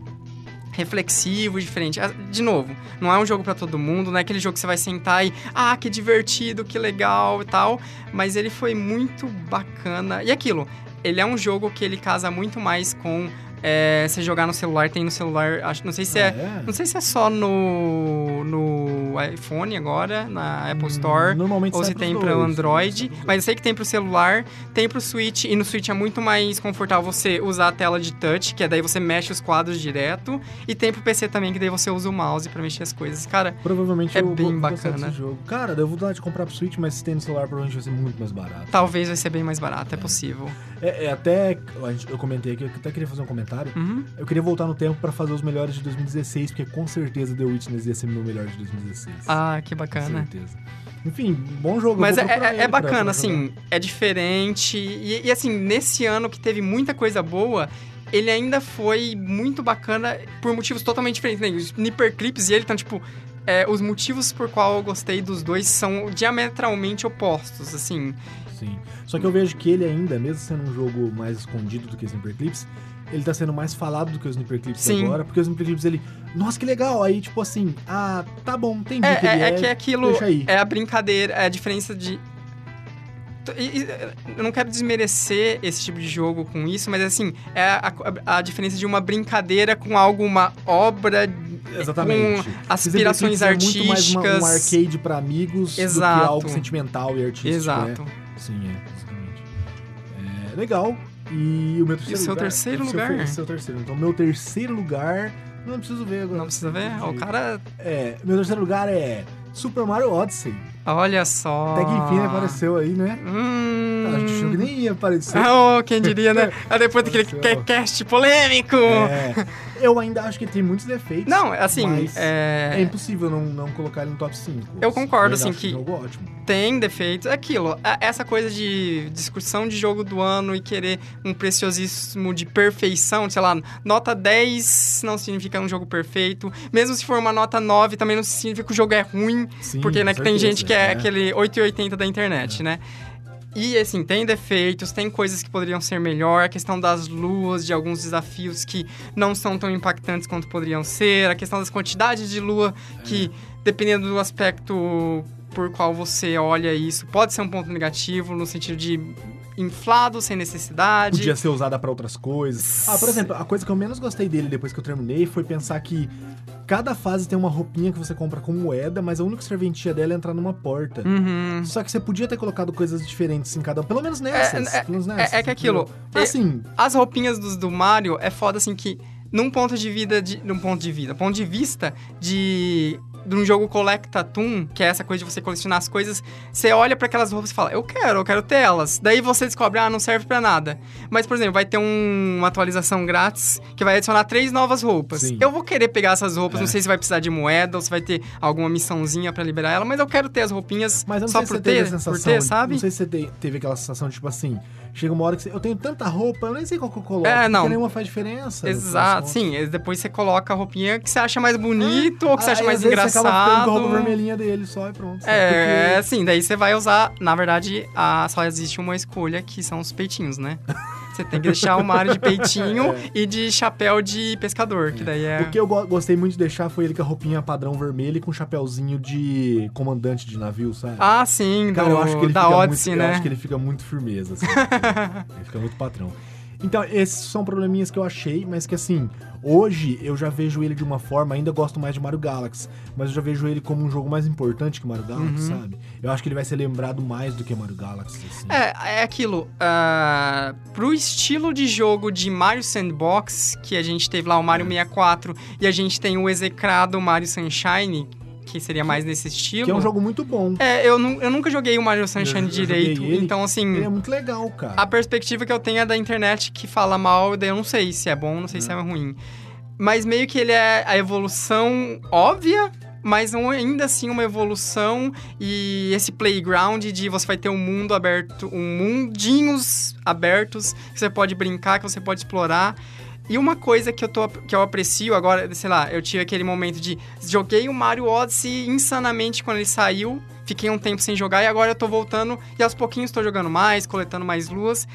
reflexivo, diferente. Ah, De novo, não é um jogo pra todo mundo, não é aquele jogo que você vai sentar e, ah, que divertido, que legal e tal, mas ele foi muito bacana. E aquilo, ele é um jogo que ele casa muito mais com é, você jogar no celular, tem no celular, acho, não sei se é, é. não sei se é só no, no iPhone agora, na Apple Store, Normalmente ou se tem para Android, dois. mas eu sei que tem pro celular, tem pro Switch, e no Switch é muito mais confortável você usar a tela de touch, que é daí você mexe os quadros direto, e tem pro PC também, que daí você usa o mouse pra mexer as coisas. Cara, Provavelmente É eu bem bacana. Cara, eu vou dar de comprar pro Switch, mas se tem no celular, provavelmente vai ser muito mais barato. talvez vai ser bem mais barato, é possível. É, é, até. Eu comentei aqui, eu até queria fazer um comentário. Uhum. Eu queria voltar no tempo pra fazer os melhores de 2016, porque com certeza The Witness ia ser meu melhor de 2016. Ah, que com bacana. certeza. Enfim, bom jogo. Mas é, é- é pra- bacana, pra assim, é diferente. E, e, assim, nesse ano que teve muita coisa boa, ele ainda foi muito bacana por motivos totalmente diferentes. Né? Os Nipperclips e ele estão, tipo. é, os motivos por qual eu gostei dos dois são diametralmente opostos, assim. Sim. Só que eu vejo que ele ainda, mesmo sendo um jogo mais escondido do que Sniper Clips, ele tá sendo mais falado do que o Sniper Clips Sim. agora, porque o Sniper Clips ele, nossa, que legal. Aí, tipo assim, ah, tá bom, entendi É, que é, é. é que aquilo. É a brincadeira, é a diferença de. Eu não quero desmerecer esse tipo de jogo com isso, mas assim, é a, a diferença de uma brincadeira com algo, uma obra Exatamente. com aspirações Clips é muito mais uma- artísticas. um arcade pra amigos do Exato. que algo sentimental e artístico. Exato. né? Sim, é, exatamente. É, legal. E o meu terceiro E o seu lugar. terceiro o seu lugar? foi- seu terceiro. Então, meu terceiro lugar. Não preciso ver agora. Não precisa ver? O cara. É, meu terceiro lugar é Super Mario Odyssey. Olha só. Até que enfim ele apareceu aí, né? Hum. A gente achou que nem ia aparecer. Oh, quem diria, né? Ah, depois daquele cast polêmico. É, eu ainda acho que tem muitos defeitos. Não, assim, mas é... é impossível não, não colocar ele no top 5. Eu concordo, assim, acho que- jogo ótimo. tem defeitos. É aquilo, a- essa coisa de discussão de jogo do ano e querer um preciosismo de perfeição, sei lá, nota 10 não significa um jogo perfeito. Mesmo se for uma nota 9, também não significa que o jogo é ruim. Sim, porque né, que tem gente que é, É. aquele 880 da internet, né? E, assim, tem defeitos, tem coisas que poderiam ser melhor, a questão das luas, de alguns desafios que não são tão impactantes quanto poderiam ser, a questão das quantidades de lua, que, dependendo do aspecto por qual você olha isso, pode ser um ponto negativo, no sentido de inflado, sem necessidade. Podia ser usada pra outras coisas. Ah, por exemplo, a coisa que eu menos gostei dele depois que eu terminei foi pensar que cada fase tem uma roupinha que você compra com moeda, mas a única serventia dela é entrar numa porta. Uhum. Só que você podia ter colocado coisas diferentes em cada um. Pelo menos nessas. É, pelo menos nessas, é- é que aquilo, é- Assim, As roupinhas dos, do Mario é foda assim que num ponto de vida de num ponto de vida, ponto de vista de de um jogo Collectatum, que é essa coisa de você colecionar as coisas, você olha pra aquelas roupas e fala, eu quero, eu quero ter elas. Daí você descobre, ah, não serve pra nada. Mas, por exemplo, vai ter um- uma atualização grátis que vai adicionar três novas roupas. Sim. Eu vou querer pegar essas roupas, É. não sei se vai precisar de moeda ou se vai ter alguma missãozinha pra liberar ela, mas eu quero ter as roupinhas mas eu não só por ter, sensação. por ter, sabe? Não sei se você te- teve aquela sensação de tipo assim. Chega uma hora que você, eu tenho tanta roupa, eu nem sei qual que eu coloco. É, não. Porque nenhuma faz diferença. no Exato, sim. Depois você coloca a roupinha que você acha mais bonito ou que você acha mais vezes, Ficando com a roupa vermelhinha dele só e pronto. É, Porque- sim, daí você vai usar. Na verdade, a, só existe uma escolha que são os peitinhos, né? Você tem que deixar o Mario de peitinho e de chapéu de pescador, que daí é. O que eu go- gostei muito de deixar foi ele com a roupinha padrão vermelha e com um chapéuzinho de comandante de navio, sabe? Ah, sim, Cara, do, eu acho que ele da fica Odyssey, muito, né? Eu acho que ele fica muito firmeza, assim. ele fica muito patrão. Então, esses são probleminhas que eu achei, mas que assim, hoje eu já vejo ele de uma forma, ainda gosto mais de Mario Galaxy, mas eu já vejo ele como um jogo mais importante que Mario Galaxy, Uhum. sabe? Eu acho que ele vai ser lembrado mais do que Mario Galaxy, assim. É, é aquilo. ah, pro estilo de jogo de Mario Sandbox, que a gente teve lá o Mario 64 e a gente tem o execrado Mario Sunshine, que seria mais nesse estilo. Que é um jogo muito bom. É, eu, nu- eu nunca joguei o Mario Sunshine Eu- eu direito, ele. então assim. Ele é muito legal, cara. A perspectiva que eu tenho é da internet que fala mal, daí eu não sei se é bom, não sei se é ruim. Mas meio que ele é a evolução óbvia, mas é ainda assim uma evolução e esse playground de você vai ter um mundo aberto, um mundinhos abertos que você pode brincar, que você pode explorar. E uma coisa que eu, tô, que eu aprecio agora, sei lá, eu tive aquele momento de joguei o Mario Odyssey insanamente quando ele saiu, fiquei um tempo sem jogar e agora eu tô voltando e aos pouquinhos tô jogando mais, coletando mais luas.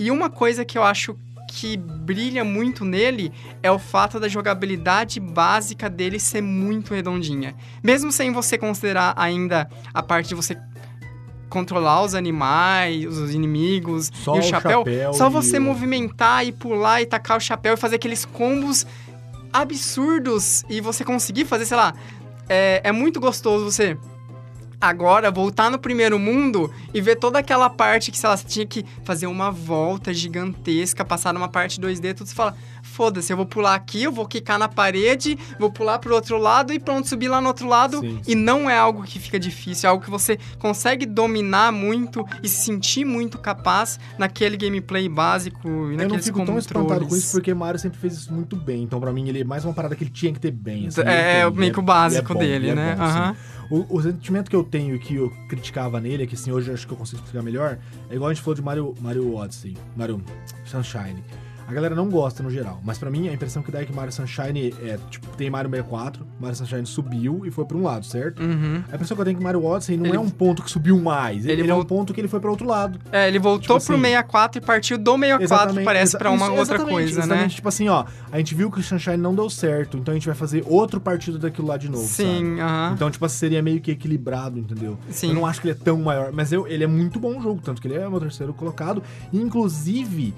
E uma coisa que eu acho que brilha muito nele é o fato da jogabilidade básica dele ser muito redondinha. Mesmo sem você considerar ainda a parte de você controlar os animais, os inimigos Só e o o chapéu, chapéu só você o- movimentar e pular e tacar o chapéu e fazer aqueles combos absurdos e você conseguir fazer, sei lá, é, é muito gostoso você agora voltar no primeiro mundo e ver toda aquela parte que, sei lá, você tinha que fazer uma volta gigantesca, passar numa parte 2D, tudo você fala, foda-se, eu vou pular aqui, eu vou quicar na parede, vou pular pro outro lado e pronto, subir lá no outro lado. Sim, E não é algo que fica difícil, é algo que você consegue dominar muito e se sentir muito capaz naquele gameplay básico e Eu não naqueles fico tão controles. espantado com isso porque Mario sempre fez isso muito bem. Então, pra mim, ele é mais uma parada que ele tinha que ter bem. assim, É, ele tem, meio que o ele básico bom, dele, ele é né? bom, assim. Aham. O, o sentimento que eu tenho e que eu criticava nele, é que assim, hoje eu acho que eu consigo explicar melhor, é igual a gente falou de Mario, Mario Odyssey, Mario Sunshine. A galera não gosta no geral, mas pra mim a impressão que dá é que Mario Sunshine é, tipo, tem Mario 64, Mario Sunshine subiu e foi pra um lado, certo? Uhum. A impressão que eu tenho é que Mario Odyssey não Ele- é um ponto que subiu mais, ele, Ele é um ponto que ele foi pra outro lado. É, ele voltou Tipo pro assim, 64 e partiu do 64, parece, pra uma isso, outra exatamente, coisa, exatamente. né? Tipo assim, ó, a gente viu que o Sunshine não deu certo, então a gente vai fazer outro partido daquilo lá de novo? Sim, aham. Então, tipo assim, seria meio que equilibrado, entendeu? Sim. Eu não acho que ele é tão maior, mas eu, ele é muito bom jogo, tanto que ele é meu terceiro colocado. Inclusive,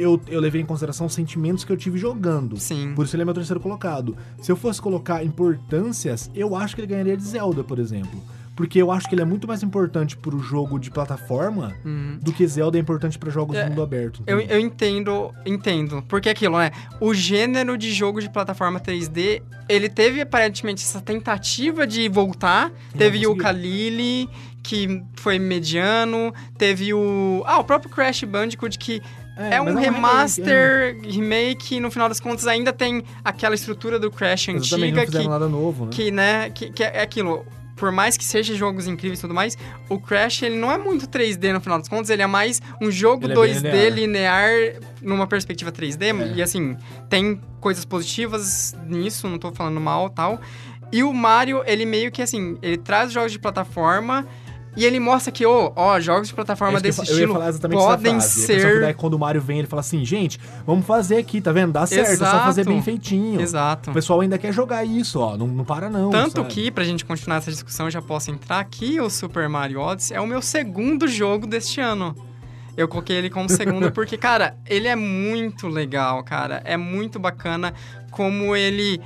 eu, eu levei em consideração os sentimentos que eu tive jogando. Sim. Por isso ele é meu terceiro colocado. Se eu fosse colocar importâncias, eu acho que ele ganharia de Zelda, por exemplo. Porque eu acho que ele é muito mais importante pro jogo de plataforma Uhum. do que Zelda é importante pra jogos É, de mundo aberto. Eu, eu entendo, entendo. Porque é aquilo, né? O gênero de jogo de plataforma 3D, ele teve aparentemente essa tentativa de voltar. Teve o. Kalili, que foi mediano. Teve o. Ah, o próprio Crash Bandicoot, que é, um mas remake, remaster, remake, e no final das contas ainda tem aquela estrutura do Crash é. Exatamente, não antiga fizeram que, nada novo, né? que, né, que, que é aquilo. Por mais que seja jogos incríveis e tudo mais, o Crash ele não é muito 3D no final das contas, ele é mais um jogo Ele é bem 2D linear. numa perspectiva 3D. É. E assim, tem coisas positivas nisso, não tô falando mal tal. E o Mario, ele meio que assim, ele traz jogos de plataforma e ele mostra que, ó, ó, jogos de plataforma É desse eu ia estilo falar exatamente podem essa frase. Ser. é quando o Mario vem, ele fala assim, gente, vamos fazer aqui, tá vendo? Dá certo, é só Exato. fazer bem feitinho. Exato. O pessoal ainda quer jogar isso, ó. Não, não para não. Tanto sabe? que, pra gente continuar essa discussão, eu já posso entrar aqui, o Super Mario Odyssey é o meu segundo jogo deste ano. Eu coloquei ele como segundo porque, cara, ele é muito legal, cara. É muito bacana como ele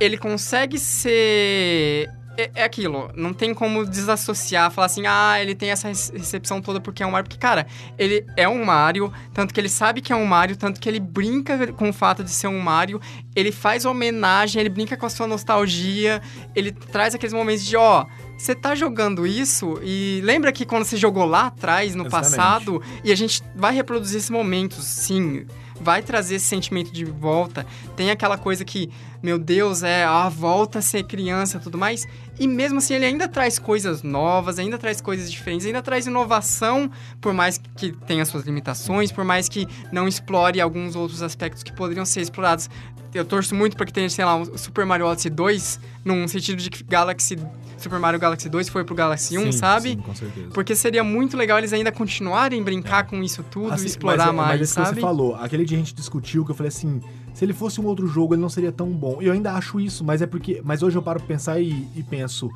ele consegue ser é, é aquilo, não tem como desassociar, falar assim, ah, ele tem essa rece- recepção toda porque é um Mario. Porque, cara, ele é um Mario, tanto que ele sabe que é um Mario, tanto que ele brinca com o fato de ser um Mario, ele faz homenagem, ele brinca com a sua nostalgia, ele traz aqueles momentos de, ó, você tá jogando isso e lembra que quando você jogou lá atrás, no Exatamente. passado, e a gente vai reproduzir esses momentos, sim, vai trazer esse sentimento de volta. Tem aquela coisa que, meu Deus, é, ah, volta a ser criança tudo mais. E mesmo assim, ele ainda traz coisas novas, ainda traz coisas diferentes, ainda traz inovação, por mais que tenha suas limitações, por mais que não explore alguns outros aspectos que poderiam ser explorados. Eu torço muito para que tenha, sei lá, o Super Mario Odyssey 2, num sentido de que Galaxy, Super Mario Galaxy 2 foi pro Galaxy 1, Sim, sabe? Sim, com certeza. Porque seria muito legal eles ainda continuarem brincar com isso tudo, Assim, explorar mas, é- mais, mas isso que sabe? você falou, aquele dia a gente discutiu que eu falei assim, se ele fosse um outro jogo, ele não seria tão bom. Eu ainda acho isso, mas é porque. Mas hoje eu paro pra pensar e, e penso,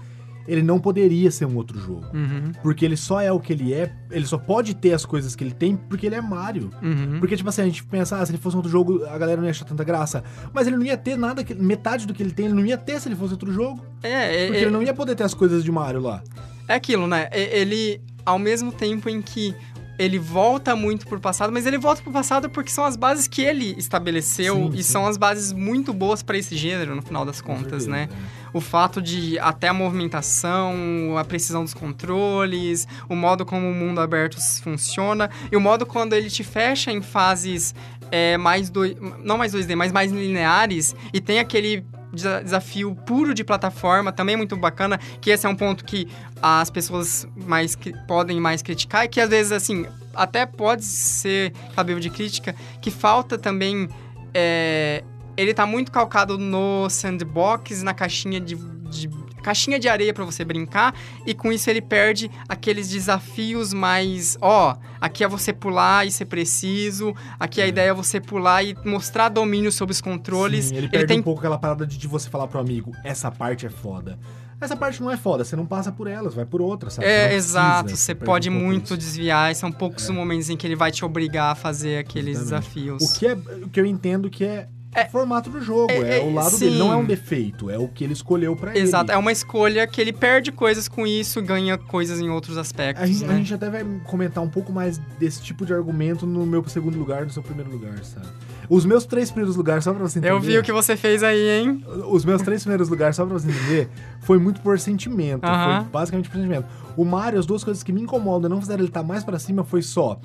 ele não poderia ser um outro jogo. Uhum, Porque ele só é o que ele é, ele só pode ter as coisas que ele tem porque ele é Mario. uhum. Porque, tipo assim, a gente pensa, ah, se ele fosse um outro jogo, a galera não ia achar tanta graça. Mas ele não ia ter nada, que, metade do que ele tem, ele não ia ter se ele fosse outro jogo. É, é, Porque é, ele não ia poder ter as coisas de Mario lá. é aquilo, né? Ele, ao mesmo tempo em que ele volta muito pro passado, mas ele volta pro passado porque são as bases que ele estabeleceu Sim, e sim. são as bases muito boas pra esse gênero, no final das contas, certeza, né? é. O fato de até a movimentação, a precisão dos controles, o modo como o mundo aberto funciona e o modo quando ele te fecha em fases é, mais do, não mais 2D, mas mais lineares e tem aquele desa- desafio puro de plataforma também muito bacana, que esse é um ponto que as pessoas mais podem mais criticar e que às vezes assim até pode ser cabível de crítica, que falta também é, ele tá muito calcado no sandbox, na caixinha de, de- caixinha de areia pra você brincar, e com isso ele perde aqueles desafios mais, ó, aqui é você pular e ser preciso, aqui a É. ideia é você pular e mostrar domínio sobre os controles. Sim, ele perde tem um pouco aquela parada de, de você falar pro amigo, essa parte é foda. Essa parte não é foda, você não passa por elas, vai por outras, sabe? É, precisa, exato. você Você pode um muito isso. desviar, e são poucos os momentos em que ele vai te obrigar a fazer aqueles Exatamente. desafios. O que, é, o que eu entendo que é, É- o formato do jogo, é- é, o é- lado dele, não é um sim. defeito, é o que ele escolheu pra Exato, ele. é uma escolha que ele perde coisas com isso, ganha coisas em outros aspectos, A gente, né? a gente até vai comentar um pouco mais desse tipo de argumento no meu segundo lugar, no seu primeiro lugar, sabe? Os meus três primeiros lugares, só pra você entender. Eu vi o que você fez aí, hein? Os meus três primeiros lugares, só pra você entender, foi muito por sentimento. Aham. Foi basicamente por sentimento. O Mario, as duas coisas que me incomodam, não fizeram ele estar mais pra cima, foi só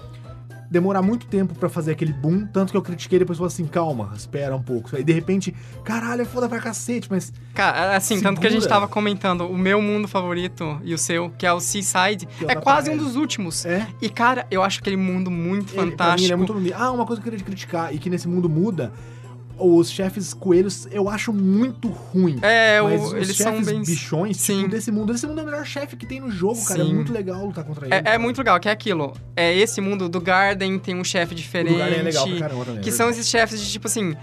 demorar muito tempo pra fazer aquele boom, tanto que eu critiquei depois assim, calma, espera um pouco. Aí de repente, caralho, é foda pra cacete, mas Cara, assim, tanto que a gente Segura. tava comentando, o meu mundo favorito e o seu, que é o Seaside, é é quase um praia. dos últimos. é. E, cara, eu acho aquele mundo muito Ele, pra mim, fantástico. ele é muito. Ah, uma coisa que eu queria criticar e que nesse mundo muda, os chefes coelhos eu acho muito ruim. É, o- Mas os eles são chefes bem... bichões, Sim. tipo, desse mundo, esse mundo é o melhor chefe que tem no jogo, cara. É Sim. muito legal lutar contra ele. É, é muito legal, que é aquilo. É esse mundo do Garden, tem um chefe O diferente. lugar é legal pra caramba também. Que é são esses chefes de tipo assim.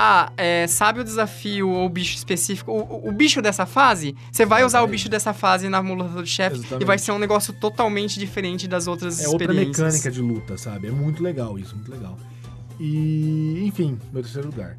Ah, é, sabe o desafio ou o bicho específico? O, o- o bicho dessa fase, você vai usar o bicho dessa fase na mulatura de chefe e vai ser um negócio totalmente diferente das outras É outra experiências. mecânica de luta, sabe? É muito legal isso, muito legal. E, enfim, meu terceiro lugar.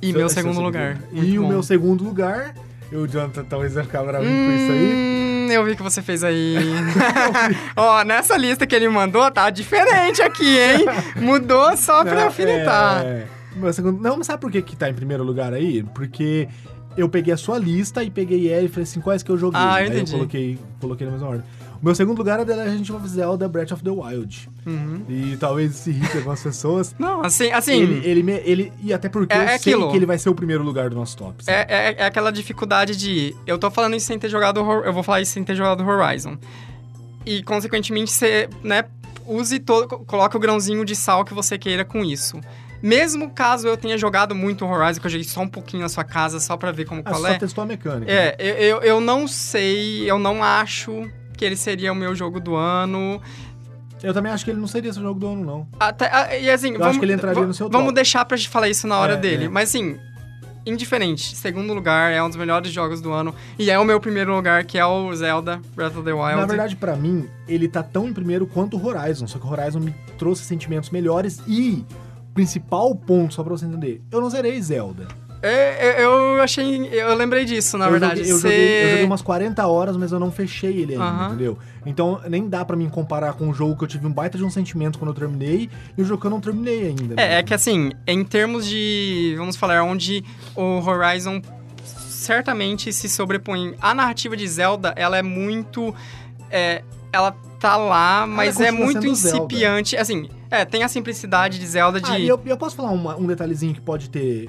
E Seu- meu segundo lugar. E Muito o bom. meu segundo lugar, eu, Jonathan, talvez vai ficar bravo com isso aí. Hum, eu vi que você fez aí. Ó, nessa lista que ele mandou, tá diferente aqui, hein? Mudou só pra Não, alfinetar. é, meu segundo, não, mas sabe por que, que tá em primeiro lugar aí? Porque eu peguei a sua lista e peguei ela e falei assim, quais que eu joguei? Ah, eu Aí entendi. coloquei, coloquei na mesma ordem. Meu segundo lugar é The Legend of Zelda Breath of the Wild. Uhum. E talvez se irrite algumas pessoas. Não, assim, assim. Ele, ele, ele, e até porque É- eu é sei aquilo. que ele vai ser o primeiro lugar do nosso top. É, é, é aquela dificuldade de. Eu tô falando isso sem ter jogado. Eu vou falar isso sem ter jogado Horizon. E, consequentemente, você, né, use todo. co- Coloque o grãozinho de sal que você queira com isso. mesmo caso eu tenha jogado muito Horizon, que eu joguei só um pouquinho na sua casa, só pra ver como Ah, qual só é. testou a mecânica. É, eu, eu, eu não sei, eu não acho que ele seria o meu jogo do ano. Eu também acho que ele não seria esse jogo do ano, não. Até, ah, e assim, acho que ele entraria no seu Vamos top. deixar pra gente falar isso na hora É, dele. é. Mas assim, indiferente. Segundo lugar, é um dos melhores jogos do ano. E é o meu primeiro lugar, que é o Zelda Breath of the Wild. Na verdade, pra mim, ele tá tão em primeiro quanto o Horizon. Só que o Horizon me trouxe sentimentos melhores e. Principal ponto, só pra você entender, eu não zerei Zelda. É, eu, eu achei. Eu lembrei disso, na eu verdade. Joguei, eu, Cê- joguei, eu joguei umas 40 horas, mas eu não fechei ele ainda, entendeu? Então nem dá pra mim comparar com um jogo que eu tive um baita de um sentimento quando eu terminei e o jogo que eu não terminei ainda. É, é mesmo. que assim, em termos de. Vamos falar, onde o Horizon certamente se sobrepõe. A narrativa de Zelda, ela é muito. é, ela tá lá, mas é muito sendo Zelda. Assim, é, tem a simplicidade de Zelda de. Ah, e eu, eu posso falar uma- um detalhezinho que pode ter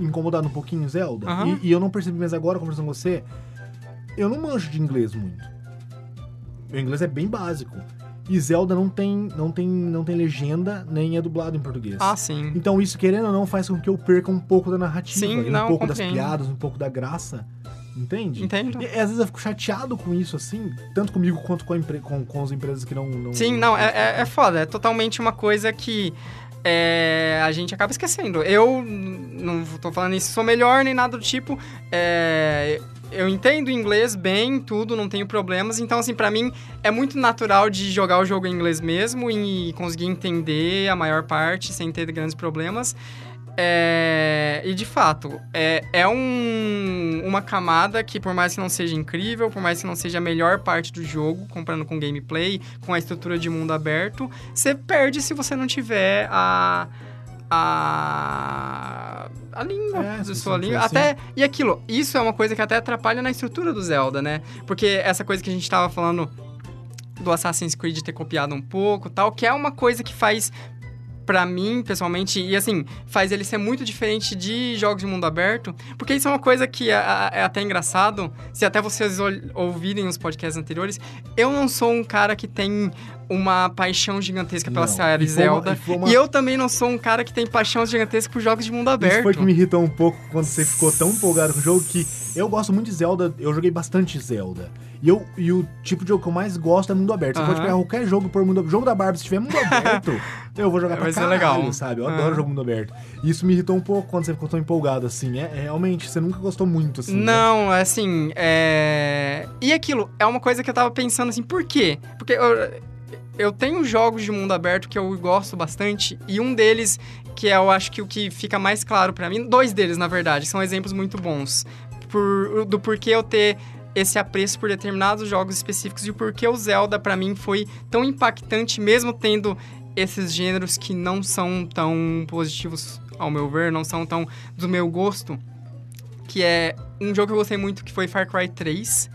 incomodado um pouquinho, Zelda? Aham. E, e eu não percebi mais agora, conversando com você, eu não manjo de inglês muito. Meu inglês é bem básico. E Zelda não tem, não tem, não tem legenda, nem é dublado em português. Ah, sim. Então isso, querendo ou não, faz com que eu perca um pouco da narrativa. Sim, e um não, pouco das piadas, um pouco da graça. Entende? Entendo. E, às vezes eu fico chateado com isso, assim, tanto comigo quanto com, com, com as empresas que não. não Sim, não, é, é, é foda. É totalmente uma coisa que é, a gente acaba esquecendo. Eu não tô falando isso, sou melhor nem nada do tipo. É, eu entendo inglês bem, tudo, não tenho problemas. Então, assim, pra mim é muito natural de jogar o jogo em inglês mesmo e conseguir entender a maior parte sem ter grandes problemas. É, e de fato, é, é um- uma camada que, por mais que não seja incrível, por mais que não seja a melhor parte do jogo, comparando com gameplay, com a estrutura de mundo aberto, você perde se você não tiver a. a. a língua, É, a sua língua. for Até. E aquilo, isso é uma coisa que até atrapalha na estrutura do Zelda, né? Porque essa coisa que a gente tava falando do Assassin's Creed ter copiado um pouco tal, que é uma coisa que faz pra mim, pessoalmente, e assim, faz ele ser muito diferente de jogos de mundo aberto, porque isso é uma coisa que é, é até engraçado, se até vocês ouvirem os podcasts anteriores, eu não sou um cara que tem uma paixão gigantesca pela Não. série E foi uma- Zelda, e uma- e eu também não sou um cara que tem paixão gigantesca por jogos de mundo aberto. Isso foi que me irritou um pouco quando você ficou tão empolgado com o jogo que eu gosto muito de Zelda, eu joguei bastante Zelda. E, eu, e o tipo de jogo que eu mais gosto é mundo aberto. Você pode pegar qualquer jogo por mundo aberto. Jogo da Barbie, se tiver mundo aberto, eu vou jogar pra Vai caralho, legal. sabe? Eu adoro jogo mundo aberto. E isso me irritou um pouco quando você ficou tão empolgado, assim. É, é, realmente, você nunca gostou muito, assim. né? Não, assim, é... E aquilo, é uma coisa que eu tava pensando assim, por quê? Porque eu, eu tenho jogos de mundo aberto que eu gosto bastante, e um deles, que é, eu acho que o que fica mais claro pra mim, dois deles, na verdade, são exemplos muito bons. Por, do porquê eu ter esse apreço por determinados jogos específicos e o porquê o Zelda, pra mim, foi tão impactante, mesmo tendo esses gêneros que não são tão positivos, ao meu ver, não são tão do meu gosto que é um jogo que eu gostei muito, que foi Far Cry 3.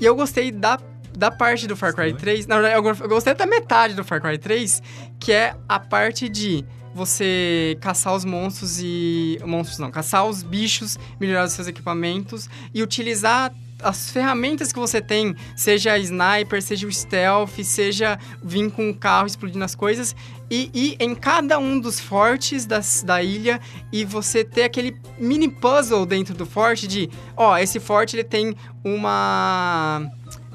E eu gostei da, da parte do Far Cry Sim. 3. Na verdade, eu gostei da metade do Far Cry 3, que é a parte de você caçar os monstros e. Monstros não, caçar os bichos, melhorar os seus equipamentos e utilizar as ferramentas que você tem, seja sniper, seja o stealth, seja vir com o carro explodindo as coisas, e ir em cada um dos fortes das, da ilha e você ter aquele mini puzzle dentro do forte de, ó, esse forte ele tem uma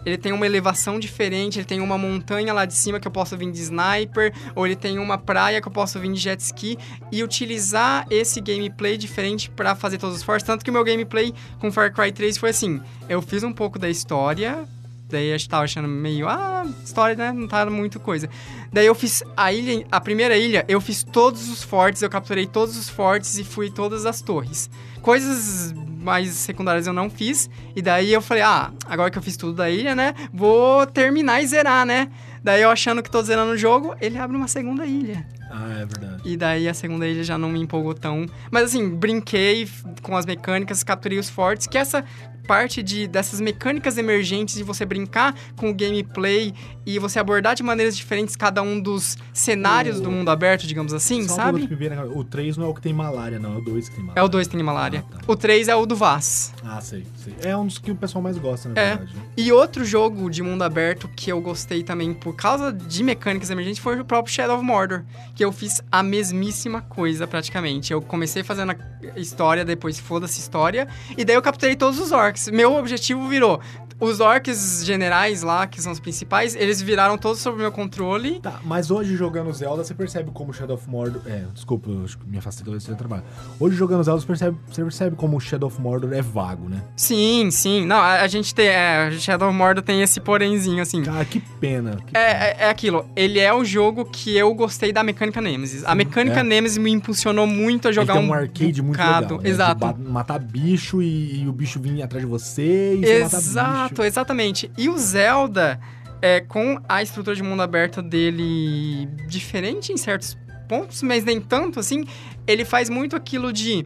ele tem uma elevação diferente, ele tem uma montanha lá de cima que eu posso vir de sniper, ou ele tem uma praia que eu posso vir de jet ski e utilizar esse gameplay diferente pra fazer todos os fortes, tanto que o meu gameplay com Far Cry 3 foi assim, eu fiz um pouco da história, daí a gente tava achando meio, ah, história, né, não tá muito coisa. Daí eu fiz a ilha, a primeira ilha, eu fiz todos os fortes, eu capturei todos os fortes e fui todas as torres. Coisas mais secundárias eu não fiz, e daí eu falei, ah, agora que eu fiz tudo da ilha, né, vou terminar e zerar, né? Daí eu achando que tô zerando o jogo, ele abre uma segunda ilha. Ah, é verdade. E daí a segunda ilha já não me empolgou tão. Mas assim, brinquei com as mecânicas, capturei os fortes, que essa parte de, dessas mecânicas emergentes de você brincar com o gameplay e você abordar de maneiras diferentes cada um dos cenários O- do mundo aberto, digamos assim, Só sabe? que me cabeça. O 3 não é o que tem malária, não. É o 2 que tem malária. É o 2 que tem malária. Ah, tá. O 3 é o do Vaz. Ah, sei, sei. É um dos que o pessoal mais gosta, na É. verdade. né? E outro jogo de mundo aberto que eu gostei também por causa de mecânicas emergentes foi o próprio Shadow of Mordor, que eu fiz a mesmíssima coisa praticamente. Eu comecei fazendo a história, depois foda-se história, e daí eu capturei todos os orcs. Meu objetivo virou os orcs generais lá, que são os principais, eles viraram todos sob meu controle. Tá, mas hoje jogando Zelda, você percebe como Shadow of Mordor. É, desculpa, eu me afastei do seu trabalho. Hoje jogando Zelda, você percebe, você percebe como Shadow of Mordor é vago, né? Sim, sim. Não, a, a gente tem. É, Shadow of Mordor tem esse porémzinho, assim. Cara, que pena. Que É, pena. é, é aquilo. Ele é o jogo que eu gostei da mecânica Nemesis. A mecânica é. Nemesis me impulsionou muito a jogar Ele tem um, um arcade muito legal. né? Exato. Matar bicho e, e o bicho vir atrás de você e você matar Exato, exatamente. E o Zelda, é, com a estrutura de mundo aberto dele diferente em certos pontos, mas nem tanto assim, ele faz muito aquilo de.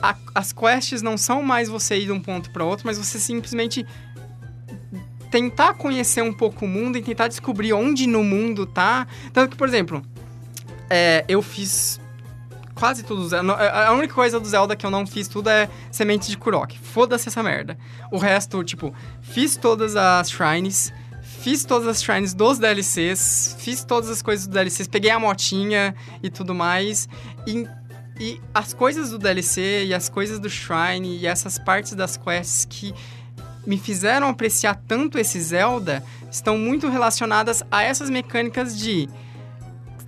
a- as quests não são mais você ir de um ponto para outro, mas você simplesmente tentar conhecer um pouco o mundo e tentar descobrir onde no mundo tá. Tanto que, por exemplo, é, eu fiz quase tudo. do Zelda. Não, A única coisa do Zelda que eu não fiz tudo é semente de Kurok. Foda-se essa merda. O resto, tipo, fiz todas as shrines. Fiz todas as shrines dos DLCs, fiz todas as coisas do DLCs, peguei a motinha e tudo mais. E, e as coisas do DLC e as coisas do Shrine e essas partes das quests que me fizeram apreciar tanto esse Zelda estão muito relacionadas a essas mecânicas de.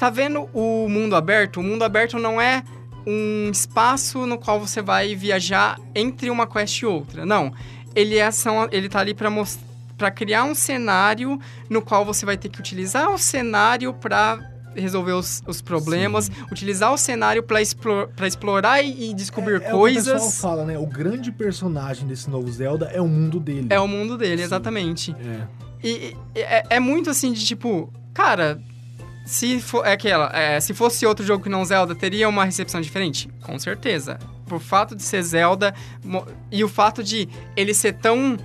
Tá vendo o mundo aberto? O mundo aberto não é um espaço no qual você vai viajar entre uma quest e outra. Não. Ele, é, são, ele tá ali pra mostrar para criar um cenário no qual você vai ter que utilizar o cenário para resolver os, os problemas, utilizar o cenário para explorar e, e descobrir É o que o coisas. pessoal fala, né? O grande personagem desse novo Zelda é o mundo dele. É o mundo dele, Sim. exatamente. É. E, e é, é muito assim de tipo, cara, se for é aquela, é, se fosse outro jogo que não Zelda, teria uma recepção diferente? Com certeza. Por fato de ser Zelda e o fato de ele ser tão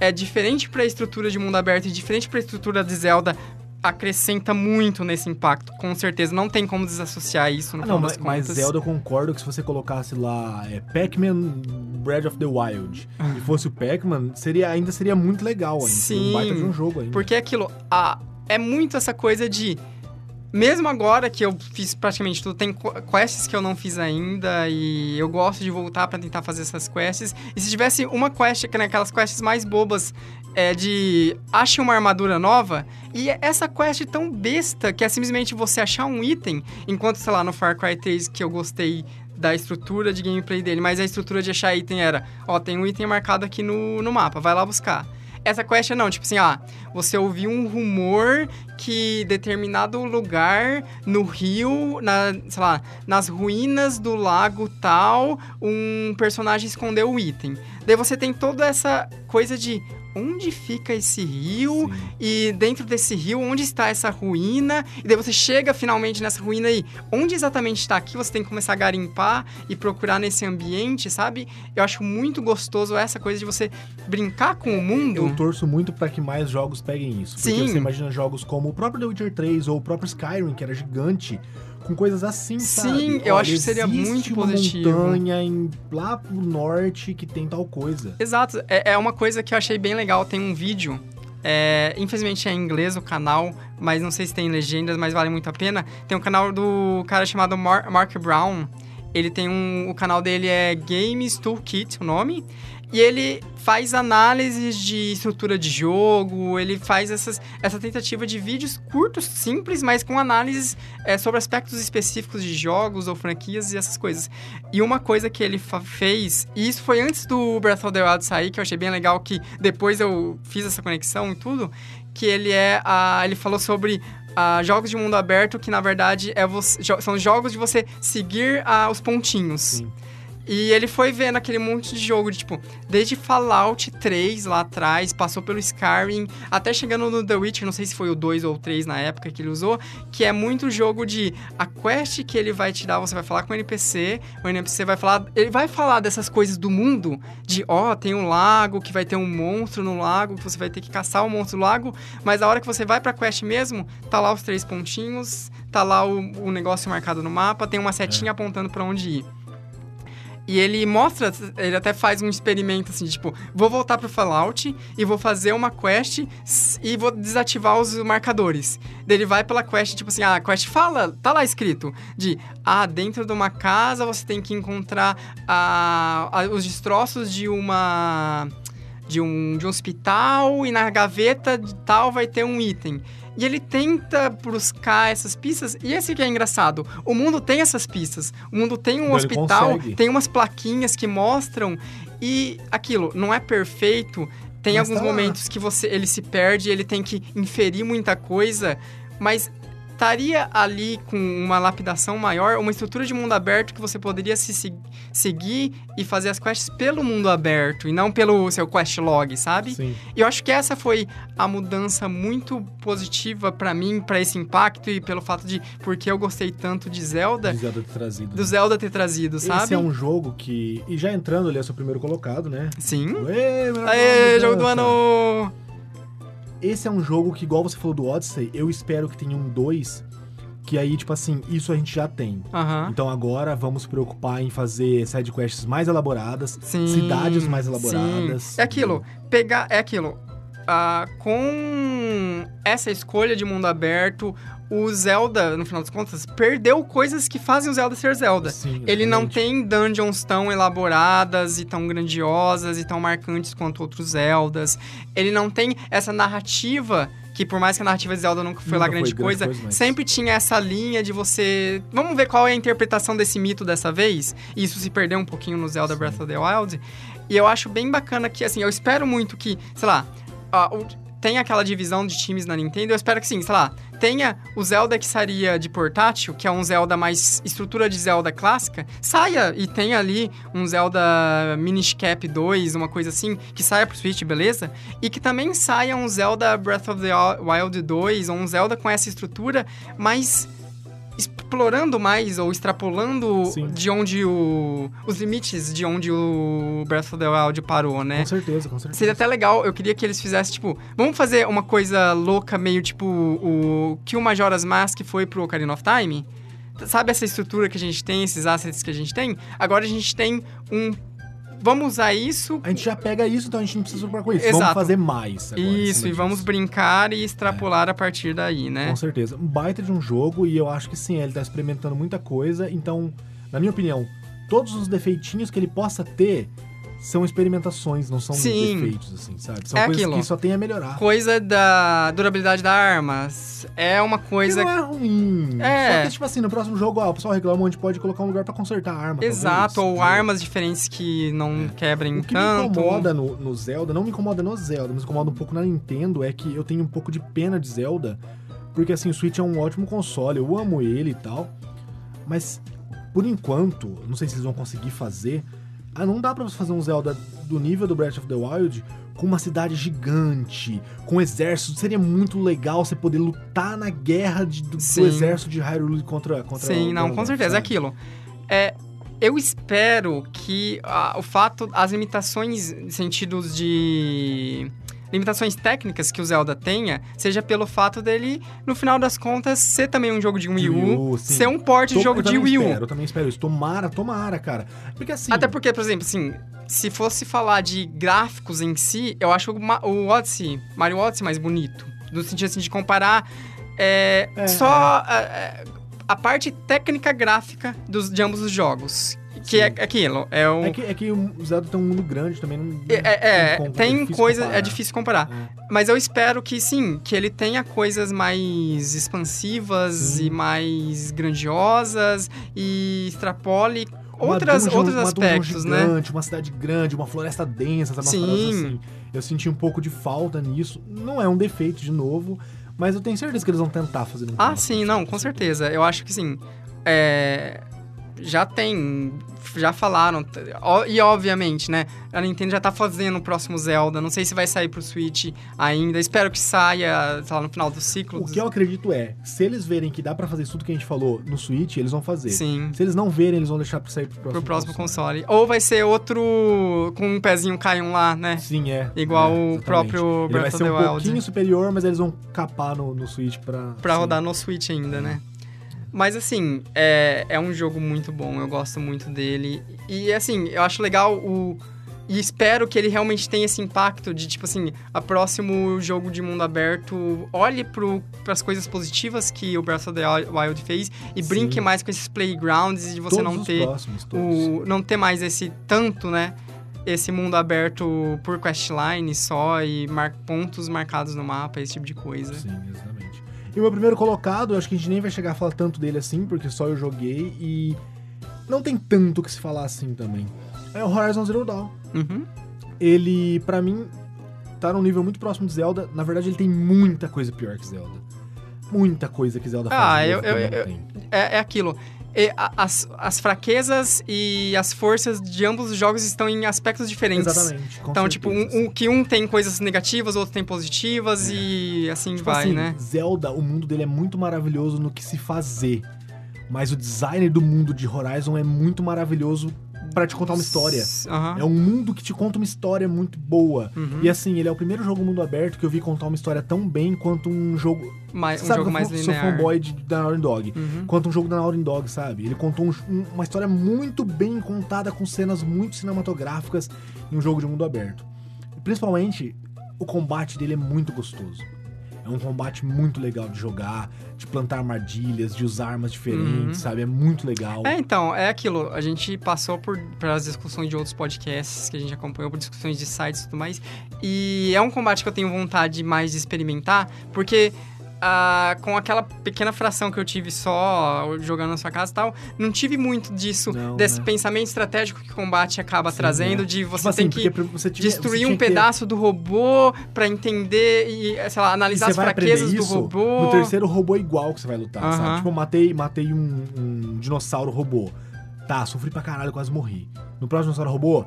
é diferente para a estrutura de mundo aberto e diferente para a estrutura de Zelda acrescenta muito nesse impacto, com certeza. Não tem como desassociar isso no Ah, não, mas, mas. Zelda eu concordo que se você colocasse lá é, Pac-Man Breath of the Wild e fosse o Pac-Man, seria, ainda seria muito legal ainda. Sim, um baita de um jogo ainda. Porque aquilo, a, é muito essa coisa de. Mesmo agora que eu fiz praticamente tudo, tem qu- quests que eu não fiz ainda e eu gosto de voltar pra tentar fazer essas quests. E se tivesse uma quest, que é aquelas quests mais bobas, é de ache uma armadura nova, e essa quest tão besta que é simplesmente você achar um item, enquanto, sei lá, no Far Cry 3 que eu gostei da estrutura de gameplay dele, mas a estrutura de achar item era, ó, tem um item marcado aqui no, no mapa, vai lá buscar. Essa quest não, tipo assim, ah, você ouviu um rumor que determinado lugar no rio, na, sei lá, nas ruínas do lago tal, um personagem escondeu o item. Daí você tem toda essa coisa de onde fica esse rio Sim. e dentro desse rio, onde está essa ruína? E daí você chega finalmente nessa ruína e onde exatamente está aqui? Você tem que começar a garimpar e procurar nesse ambiente, sabe? Eu acho muito gostoso essa coisa de você brincar com o mundo. Eu torço muito pra que mais jogos peguem isso. Porque Sim. você imagina jogos como o próprio The Witcher 3 ou o próprio Skyrim, que era gigante, com coisas assim, Sim, sabe? eu Olha, acho que seria muito uma positivo. montanha em, lá pro norte que tem tal coisa. Exato, é, é uma coisa que eu achei bem legal. Tem um vídeo, é, infelizmente é em inglês o canal, mas não sei se tem legendas, mas vale muito a pena. Tem um canal do cara chamado Mar- Mark Brown. Ele tem um. O canal dele é Games Toolkit, o nome. E ele faz análises de estrutura de jogo, ele faz essas, essa tentativa de vídeos curtos, simples, mas com análises é, sobre aspectos específicos de jogos ou franquias e essas coisas. E uma coisa que ele fez, e isso foi antes do Breath of the Wild sair, que eu achei bem legal, que depois eu fiz essa conexão e tudo, que ele é a, ele falou sobre ah, jogos de mundo aberto que na verdade é você- são jogos de você seguir ah, os pontinhos. Sim. E ele foi vendo aquele monte de jogo, de, tipo, desde Fallout 3 lá atrás, passou pelo Skyrim, até chegando no The Witcher, não sei se foi o 2 ou o 3 na época que ele usou, que é muito jogo de a quest que ele vai te dar, você vai falar com o NPC, o NPC vai falar, ele vai falar dessas coisas do mundo, de ó, tem um lago que vai ter um monstro no lago, que você vai ter que caçar o monstro no lago, mas a hora que você vai pra quest mesmo, tá lá os três pontinhos, tá lá o, o negócio marcado no mapa, tem uma setinha apontando pra onde ir. E ele mostra, ele até faz um experimento assim, tipo, vou voltar pro Fallout e vou fazer uma quest e vou desativar os marcadores. Daí ele vai pela quest, tipo assim, ah, a quest fala, tá lá escrito, de, ah, dentro de uma casa você tem que encontrar ah, ah, os destroços de uma... De um, de um hospital e na gaveta de tal vai ter um item. E ele tenta buscar essas pistas, e esse que é engraçado. O mundo tem essas pistas. O mundo tem um hospital, tem umas plaquinhas que mostram, e aquilo não é perfeito. Tem Mas alguns tá momentos que você ele se perde, ele tem que inferir muita coisa, mas estaria ali com uma lapidação maior, uma estrutura de mundo aberto que você poderia se se- seguir e fazer as quests pelo mundo aberto e não pelo seu quest log, sabe? Sim. E eu acho que essa foi a mudança muito positiva pra mim, pra esse impacto e pelo fato de porque eu gostei tanto de Zelda, De Zelda ter trazido. do né? Zelda ter trazido, sabe? Esse é um jogo que. E já entrando, ele é seu primeiro colocado, né? Sim. Ê, meu Aê, jogo do ano! Esse é um jogo que, igual você falou do Odyssey, eu espero que tenha um 2. Que aí, tipo assim, isso a gente já tem. Aham. Então agora vamos se preocupar em fazer sidequests mais elaboradas, Sim. cidades mais elaboradas. sim. É aquilo, pegar. É aquilo. Ah, com essa escolha de mundo aberto, o Zelda, no final das contas, perdeu coisas que fazem o Zelda ser Zelda. Sim, Ele não tem dungeons tão elaboradas e tão grandiosas e tão marcantes quanto outros Zeldas. Ele não tem essa narrativa que por mais que a narrativa de Zelda nunca foi Nunca lá foi grande grande coisa, coisa, mas- sempre tinha essa linha de você... Vamos ver qual é a interpretação desse mito dessa vez? E isso se perdeu um pouquinho no Zelda Sim. Breath of the Wild. E eu acho bem bacana que, assim, eu espero muito que, sei lá, tem aquela divisão de times na Nintendo, eu espero que sim, sei lá, tenha o Zelda que sairia de portátil, que é um Zelda mais estrutura de Zelda clássica, saia e tenha ali um Zelda Minish Cap 2, uma coisa assim, que saia pro Switch, beleza? E que também saia um Zelda Breath of the Wild 2, ou um Zelda com essa estrutura, mas explorando mais ou extrapolando Sim. de onde o os limites de onde o Breath of the Wild parou, né? Com certeza, com certeza. Seria até legal, eu queria que eles fizessem, tipo, vamos fazer uma coisa louca, meio tipo o que o Majora's Mask foi pro Ocarina of Time? Sabe essa estrutura que a gente tem, esses assets que a gente tem? Agora a gente tem um. Vamos usar isso. A gente já pega isso, então a gente não precisa se preocupar com isso. Exato. Vamos fazer mais agora. Isso, e vamos disso. brincar e extrapolar a partir daí, né? Com certeza. Um baita de um jogo e eu acho que sim, ele tá experimentando muita coisa. Então, na minha opinião, todos os defeitinhos que ele possa ter são experimentações, não são Sim. defeitos, assim, sabe? São É coisas aquilo. que só tem a melhorar. Coisa da durabilidade da arma é uma Que coisa. não é ruim. É. Só que, tipo assim, no próximo jogo, ó, o pessoal reclama, a gente pode colocar um lugar pra consertar a arma. Exato, talvez, ou armas diferentes que não quebrem O que tanto. me incomoda no, no Zelda, não me incomoda no Zelda, mas incomoda um pouco na Nintendo, é que eu tenho um pouco de pena de Zelda, porque assim, o Switch é um ótimo console, eu amo ele e tal, mas por enquanto, não sei se eles vão conseguir fazer, ah, não dá pra você fazer um Zelda do nível do Breath of the Wild com uma cidade gigante, com um exército, seria muito legal você poder lutar na guerra de- do, do exército de Hyrule contra, contra Sim, o não, com certeza. É sabe? aquilo. É, eu espero que ah, o fato, as limitações sentidos de. Limitações técnicas que o Zelda tenha, seja pelo fato dele, no final das contas, ser também um jogo de Wii U, U, ser um port de jogo de Wii U. Espero, eu também espero isso. Tomara, tomara, cara. Porque assim. Até porque, por exemplo, assim, se fosse falar de gráficos em si, eu acho o, Odyssey, Mario Odyssey mais bonito. No sentido assim de comparar é, É, só é, a parte técnica gráfica dos, de ambos os jogos. Que é aquilo, é o... É que, é que o Zelda tem um mundo grande também. Não, É, é, é, como- tem coisa, comparar. é difícil comparar. É. Mas eu espero que sim, que ele tenha coisas mais expansivas Sim. e mais grandiosas e extrapole Uma outras, dungeon- outros uma aspectos, né? gigante, Uma cidade grande, uma floresta densa, sabe? Sim. assim. Eu senti um pouco de falta nisso. Não é um defeito, de novo, mas eu tenho certeza que eles vão tentar fazer um Ah, sim, não, com certeza. Eu acho que sim. É, já tem. Já falaram. E obviamente, né? A Nintendo já tá fazendo o próximo Zelda. Não sei se vai sair pro Switch ainda. Espero que saia, sei lá, no final do ciclo. O dos- que eu acredito é, se eles verem que dá pra fazer isso tudo que a gente falou no Switch, eles vão fazer. Sim. Se eles não verem, eles vão deixar pra sair pro próximo, Pro próximo console. Ou vai ser outro com um pezinho caiam lá, né? Sim, é. Igual é, o próprio Ele vai Breath ser um Wild. pouquinho superior, mas eles vão capar no, no Switch pra... Pra sim. rodar no Switch ainda, né? Mas assim, é, é um jogo muito bom, eu gosto muito dele. E assim, eu acho legal o. E espero que ele realmente tenha esse impacto de, tipo assim, a próximo jogo de mundo aberto olhe para as coisas positivas que o Breath of the Wild fez e Sim. brinque mais com esses playgrounds de você Todos não ter próximos, o não ter mais esse tanto, né? Esse mundo aberto por questline só e mar- pontos marcados no mapa, esse tipo de coisa. Sim, exatamente. E o meu primeiro colocado, acho que a gente nem vai chegar a falar tanto dele assim, porque só eu joguei e não tem tanto o que se falar assim também. É o Horizon Zero Dawn. Uhum. Ele, pra mim, tá num nível muito próximo de Zelda. Na verdade, ele tem muita coisa pior que Zelda. Muita coisa que Zelda faz. Ah, eu- eu- eu-. É, é aquilo. As, as fraquezas e as forças de ambos os jogos estão em aspectos diferentes. Exatamente. Então, tipo, certeza, um, sim. um- que um tem coisas negativas, o outro tem positivas e assim Tipo vai, assim, né? Zelda, o mundo dele é muito maravilhoso no que se fazer. Mas o design do mundo de Horizon é muito maravilhoso pra te contar uma história. Aham. É um mundo que te conta uma história muito boa. Uhum. E assim, ele é o primeiro jogo mundo aberto que eu vi contar uma história tão bem quanto um jogo. Mais, um sabe jogo que eu mais sou linear. fanboy de, da Naughty Dog. Uhum. Quanto um jogo da Naughty Dog, sabe? Ele contou um- um- uma história muito bem contada, com cenas muito cinematográficas em um jogo de mundo aberto. Principalmente, o combate dele é muito gostoso. É um combate muito legal de jogar, de plantar armadilhas, de usar armas diferentes, Uhum. sabe? É muito legal. É, então, é aquilo. A gente passou por pelas discussões de outros podcasts que a gente acompanhou, por discussões de sites e tudo mais. E é um combate que eu tenho vontade mais de experimentar, porque ah, com aquela pequena fração que eu tive só jogando na sua casa e tal, não tive muito disso, Não, desse né? pensamento estratégico que o combate acaba Sim, trazendo, é. de você Tipo assim, tem que porque pra você tiver- você destruir tinha um que ter- pedaço do robô pra entender e, sei lá, E analisar você as fraquezas do robô. No terceiro robô igual que você vai lutar, Aham. sabe? Tipo, matei, matei um, um dinossauro robô. Tá, sofri pra caralho, quase morri. No próximo dinossauro robô,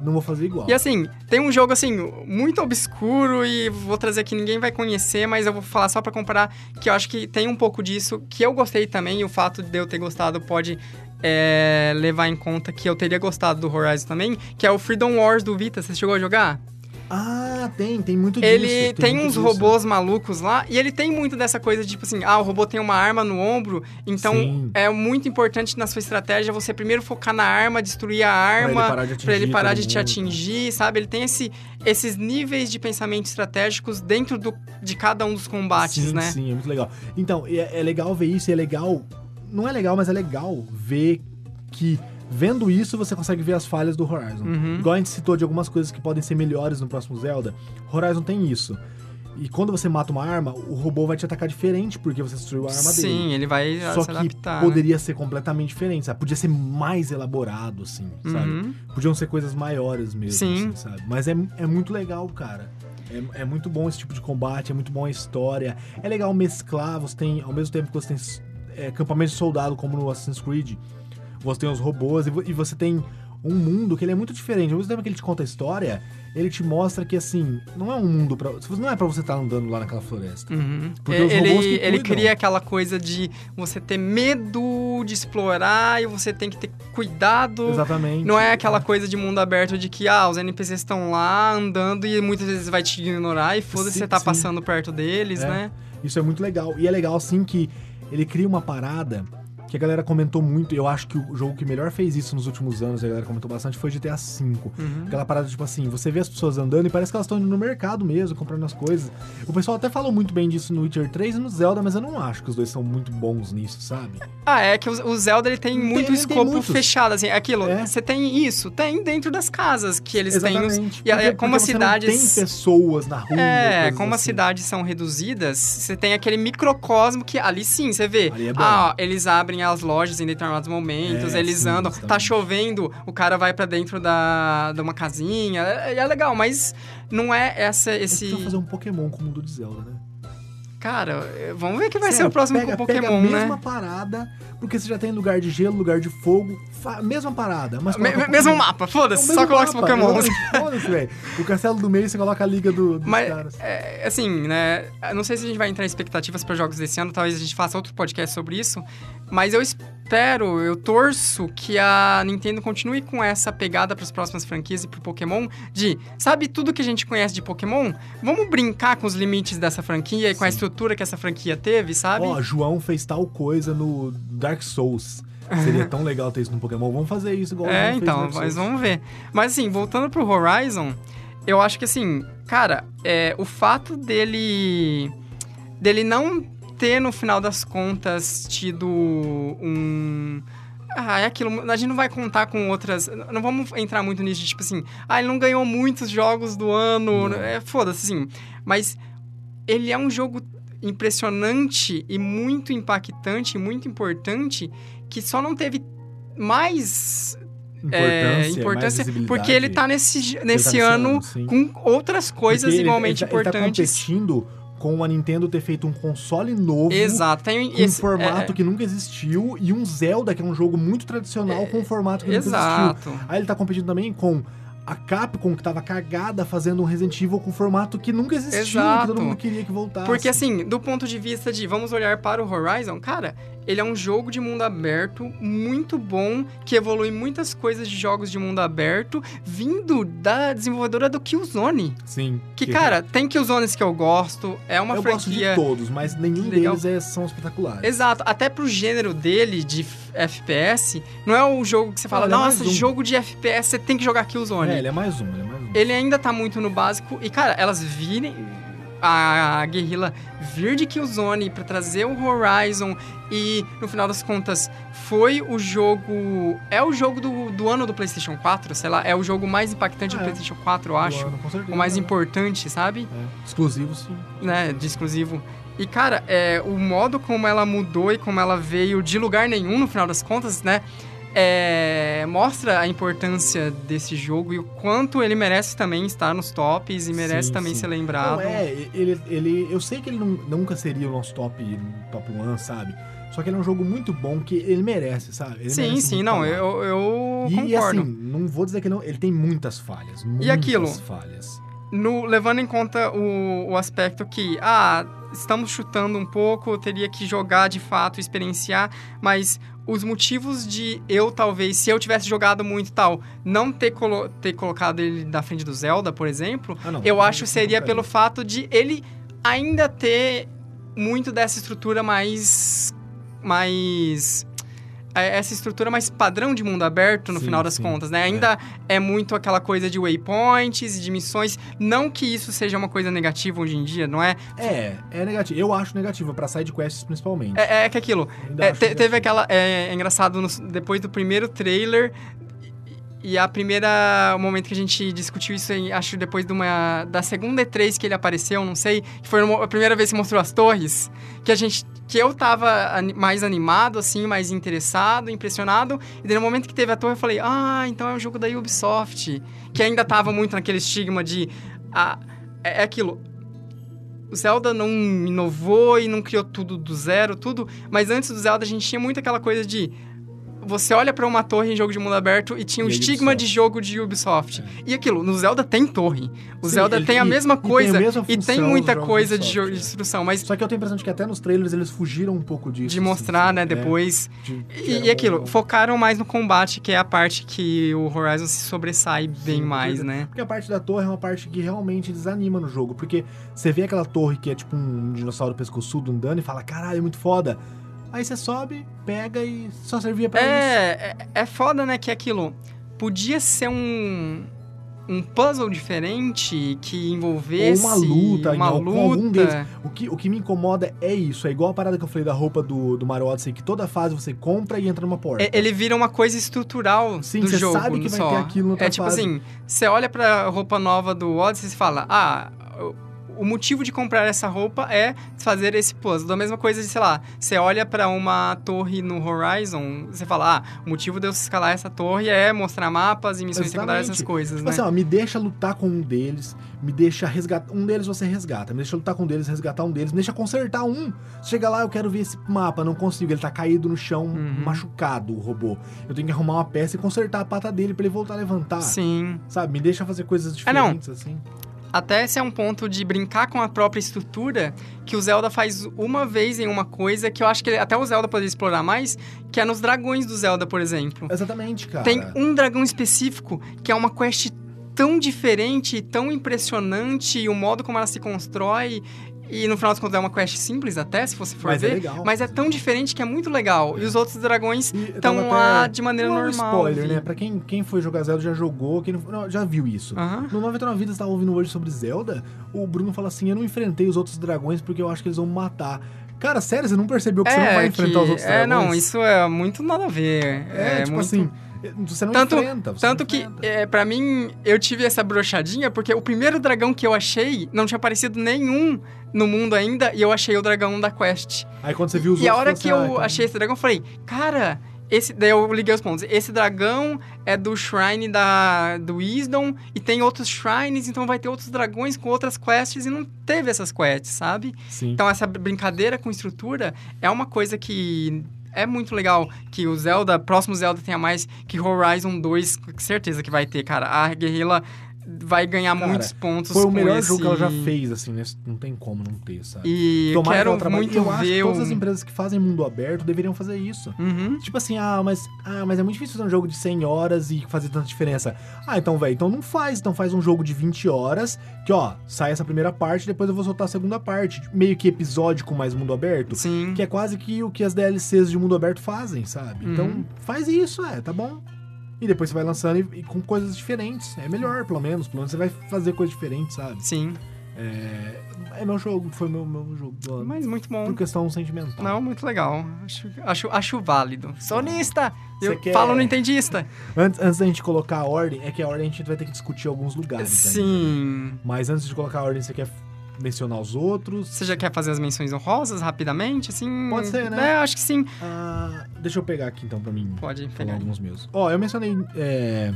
não vou fazer igual. E assim, tem um jogo assim, muito obscuro e vou trazer que ninguém vai conhecer, mas eu vou falar só pra comparar, que eu acho que tem um pouco disso, que eu gostei também, e o fato de eu ter gostado pode é, levar em conta que eu teria gostado do Horizon também, que é o Freedom Wars do Vita. Você chegou a jogar? Ah, tem, tem muito disso. Ele tem, muito uns disso. robôs malucos lá, e ele tem muito dessa coisa de, tipo assim, ah, o robô tem uma arma no ombro, então Sim. é muito importante na sua estratégia você primeiro focar na arma, destruir a Pra ele arma, parar de Pra ele parar de te mundo. atingir, sabe? Ele tem esse, esses níveis de pensamento estratégicos dentro do, de cada um dos combates, sim, né? Sim, é muito legal. Então, é, é legal ver isso é legal. Não é legal, mas é legal ver que. Vendo isso, você consegue ver as falhas do Horizon. Uhum. Igual a gente citou de algumas coisas que podem ser melhores no próximo Zelda, Horizon tem isso. E quando você mata uma arma, o robô vai te atacar diferente porque você destruiu a arma dele. Sim, ele vai Só que adaptar. né? poderia ser completamente diferente, sabe? Podia ser mais elaborado, assim, sabe? Uhum. Podiam ser coisas maiores mesmo, Sim. assim, sabe? Mas é, é muito legal, cara. É, é muito bom esse tipo de combate, é muito bom a história. É legal mesclar, você tem, ao mesmo tempo que você tem é, campamento de soldado, como no Assassin's Creed, você tem os robôs e, vo- e você tem um mundo que ele é muito diferente. Ao mesmo tempo que ele te conta a história, ele te mostra que, assim, não é um mundo pra... Não é pra você estar andando lá naquela floresta. Uhum. Porque os ele ele cria aquela coisa de você ter medo de explorar e você tem que ter cuidado. Exatamente. Não é aquela coisa de mundo aberto de que, ah, os NPCs estão lá andando e muitas vezes vai te ignorar e foda-se você tá sim. passando perto deles, É. né? Isso é muito legal. E é legal, assim, que ele cria uma parada que a galera comentou muito. e Eu acho que o jogo que melhor fez isso nos últimos anos, a galera comentou bastante, foi GTA V. Uhum. Aquela parada, tipo assim, você vê as pessoas andando e parece que elas estão indo no mercado mesmo, comprando as coisas. O pessoal até falou muito bem disso no Witcher 3 e no Zelda, mas eu não acho que os dois são muito bons nisso, sabe? Ah, é que o, Zelda ele tem Tem- muito ele tem escopo muitos. fechado, assim, aquilo. É. Você tem isso, tem dentro das casas que eles têm os, Exatamente. e Porque- como as cidades- tem pessoas na rua. É, como as assim. cidades são reduzidas, você tem aquele microcosmo que ali sim, você vê. Ali é ah, eles abrem as lojas em determinados momentos, É, eles sim, andam. Tá chovendo, o cara vai pra dentro da, de uma casinha. É, é legal, mas não é essa, esse. fazer um Pokémon com o mundo de Zelda, né? Cara, é, vamos ver o que vai ser Sério, o próximo pega, com pega Pokémon, a mesma né? parada, porque você já tem lugar de gelo, lugar de fogo, mesma parada. Mas Me- mesmo Pokémon. mapa, É foda-se, mesmo só coloca os Pokémons. exatamente, Foda-se, velho. O castelo do meio você coloca a liga do, dos Mas, caras. é, assim, né? Não sei se a gente vai entrar em expectativas para jogos desse ano, talvez a gente faça outro podcast sobre isso. Mas eu, es- espero, eu torço que a Nintendo continue com essa pegada para as próximas franquias e pro Pokémon de, sabe tudo que a gente conhece de Pokémon? Vamos brincar com os limites dessa franquia e com a estrutura que essa franquia teve, sabe? Ó, João fez tal coisa no Dark Souls. Seria tão legal ter isso no Pokémon. Vamos fazer isso igual É, então, Dark mas vamos ver. Mas assim, voltando pro Horizon, eu acho que assim, cara, é, o fato dele. dele não ter, no final das contas, tido um. Ah, é aquilo. A gente não vai contar com outras. Não vamos entrar muito nisso, de, tipo assim. Ah, ele não ganhou muitos jogos do ano. Não. É, Foda-se, assim. Mas ele é um jogo impressionante e muito impactante, muito importante, que só não teve mais é, Importância, importância mais porque ele visibilidade. tá nesse, Ele tá nesse ano sim. com outras coisas Porque ele- igualmente ele, tá- importantes. Ele tá competindo com a Nintendo ter feito um console novo. Exato, tem esse um formato é, que nunca existiu e um Zelda, que é um jogo muito tradicional, com um formato que nunca existiu. Exato. Aí ele tá competindo também com a Capcom, que tava cagada fazendo um Resident Evil com formato que nunca existiu, Exato. que todo mundo queria que voltasse. Porque assim, do ponto de vista de vamos olhar para o Horizon, cara, ele é um jogo de mundo aberto muito bom, que evolui muitas coisas de jogos de mundo aberto, vindo da desenvolvedora do Killzone. Sim. Que, cara, tem Killzones que eu gosto, é uma eu gosto de franquia... todos, mas nenhum legal. deles é- são espetaculares. Exato, até pro gênero dele de FPS, não é o jogo que você fala, é mais nossa, um." jogo de FPS, você tem que jogar Killzone. É, ele é mais um, ele é mais um. Ele ainda tá muito no básico. E, cara, elas virem. A Guerrilla vir de Killzone pra trazer o Horizon. E, no final das contas, foi o jogo. É o jogo do, do ano do PlayStation 4, sei lá. É o jogo mais impactante do É. PlayStation 4, eu acho. Com certeza, O mais é. importante, sabe? É. Exclusivo, sim. né, de exclusivo. E, cara, é, o modo como ela mudou e como ela veio de lugar nenhum, no final das contas, né? É, mostra a importância desse jogo e o quanto ele merece também estar nos tops e merece Sim, também sim. ser lembrado. Não, é, ele, ele, eu sei que ele não- nunca seria o nosso top, top 1, sabe? Só que ele é um jogo muito bom que ele merece, sabe? Ele sim, merece sim, não, eu, eu E, e concordo. assim, não vou dizer que não. Ele tem muitas falhas. Muitas aquilo? falhas. No, levando em conta o, o aspecto que, ah, estamos chutando um pouco, eu teria que jogar de fato, experienciar, mas os motivos de eu, talvez, se eu tivesse jogado muito e tal, não ter, colo ter colocado ele na frente do Zelda, por exemplo, Ah, não, eu não acho que seria pelo fato de ele ainda ter muito dessa estrutura mais. mais. É, Essa estrutura mais padrão de mundo aberto, no Sim, final das sim, contas, né? Ainda é. muito aquela coisa de waypoints e de missões. Não que isso seja uma coisa negativa hoje em dia, não é? É, é negativo. Eu acho negativo, pra sidequests principalmente. É, é que aquilo. Ainda É, te- teve aquela. É, é engraçado, no- depois do primeiro trailer. E a primeira o momento que a gente discutiu isso, acho depois de uma da segunda E3 que ele apareceu, não sei, que foi a primeira vez que mostrou as torres, que a gente que eu tava mais animado assim, mais interessado, impressionado, e daí no momento que teve a torre eu falei: "Ah, então é um jogo da Ubisoft", que ainda tava muito naquele estigma de ah, é é aquilo, o Zelda não inovou e não criou tudo do zero, tudo, mas antes do Zelda a gente tinha muito aquela coisa de você olha pra uma torre em jogo de mundo aberto e tinha o E estigma Ubisoft. de jogo de Ubisoft. E aquilo, no Zelda tem torre. O Sim, Zelda ele- tem a mesma tem a coisa mesma e tem muita coisa de, jogo de é. instrução, mas Só que eu tenho a impressão de que até nos trailers eles fugiram um pouco disso. de mostrar, assim, né, é, depois. de- E, e aquilo, um- focaram mais no combate, que é a parte que o Horizon se sobressai bem Sim, mais, porque- né? Porque a parte da torre é uma parte que realmente desanima no jogo. Porque você vê aquela torre que é tipo um dinossauro pescoçudo andando e fala, caralho, é muito foda. Aí você sobe, pega e só servia pra isso. É, é, é foda, né, que aquilo podia ser um, um puzzle diferente que envolvesse Ou uma luta, uma com algum luta. deles. O que, o que me incomoda é isso. É igual a parada que eu falei da roupa do, do Mario Odyssey, que toda fase você compra e entra numa porta. É, Ele vira uma coisa estrutural Sim, do você jogo sabe que vai só. ter aquilo na É tipo fase. assim, você olha pra roupa nova do Odyssey e fala, ah, o motivo de comprar essa roupa é fazer esse puzzle. Da mesma coisa de, sei lá, você olha pra uma torre no Horizon, você fala, ah, o motivo de eu escalar essa torre é mostrar mapas e missões secundárias, essas Exatamente. coisas, Tipo né? assim, ó, me deixa lutar com um deles, me deixa resgatar. Um deles você resgata, me deixa lutar com um deles, resgatar um deles, me deixa consertar um. Chega lá, eu quero ver esse mapa, não consigo. Ele tá caído no chão, Uhum. machucado, o robô. Eu tenho que arrumar uma peça e consertar a pata dele pra ele voltar a levantar. Sim. Sabe? Me deixa fazer coisas É, diferentes, assim. Até esse é um ponto de brincar com a própria estrutura que o Zelda faz uma vez em uma coisa que eu acho que até o Zelda poderia explorar mais, que é nos dragões do Zelda, por exemplo. Exatamente, cara. Tem um dragão específico que é uma quest tão diferente, tão impressionante, e o modo como ela se constrói. E no final das contas é uma quest simples até, se você for Mas é ver. legal. Mas é tão diferente que é muito legal. E os outros dragões estão lá de maneira é normal. spoiler, né? Pra quem, quem foi jogar Zelda já jogou, quem não, já viu isso. No 99 Vidas tava ouvindo hoje sobre Zelda, o Bruno fala assim: Eu não enfrentei os outros dragões porque eu acho que eles vão me matar. Cara, sério, você não percebeu que você não vai enfrentar os outros é, dragões? não, isso é muito nada a ver. É, tipo muito... assim, você não Tanto- enfrenta. Você Tanto não que, enfrenta. é, para mim, eu tive essa brochadinha porque o primeiro dragão que eu achei não tinha aparecido nenhum no mundo ainda e eu achei o dragão da quest. Aí quando você viu os E a hora que eu assim, ah, achei esse dragão, eu falei, cara, esse. Daí eu liguei os pontos. Esse dragão é do shrine da, do Wisdom e tem outros shrines, então vai ter outros dragões com outras quests e não teve essas quests, sabe? Sim. Então essa brincadeira com estrutura é uma coisa que é muito legal que o Zelda, próximo Zelda tenha mais que Horizon 2, com certeza que vai ter, cara. A Guerrilla vai ganhar Cara, muitos pontos Foi o melhor esse... jogo que ela já fez, assim, né? Não tem como não ter, sabe? E Tomara que quero muito eu acho que ver todas o... as empresas que fazem mundo aberto deveriam fazer isso. Uhum. Tipo assim, ah, mas, ah, mas é muito difícil fazer um jogo de 100 horas e fazer tanta diferença. Ah, então, velho, então não faz. Então faz um jogo de 20 horas, que ó, sai essa primeira parte, depois eu vou soltar a segunda parte. Meio que episódio com mais mundo aberto. Sim. Que é quase que o que as DLCs de mundo aberto fazem, sabe? Uhum. Então faz isso, é, tá bom. E depois você vai lançando e, e com coisas diferentes. É melhor, pelo menos. Pelo menos você vai fazer coisas diferentes, sabe? Sim. É, é meu jogo, foi meu, meu jogo do ano. Mas muito bom. Por questão sentimental. Não, muito legal. Acho, acho, acho válido. Sonista! Você Eu quer- falo no entendista. Antes, antes da gente colocar a ordem, é que a ordem a gente vai ter que discutir alguns lugares. ainda. Sim. Mas antes de colocar a ordem, você quer mencionar os outros? Você já quer fazer as menções honrosas rapidamente, assim? Pode ser, né? É, acho que sim. Ah, deixa eu pegar aqui então pra mim. Pode falar pegar. alguns meus. Ó, eu mencionei. é,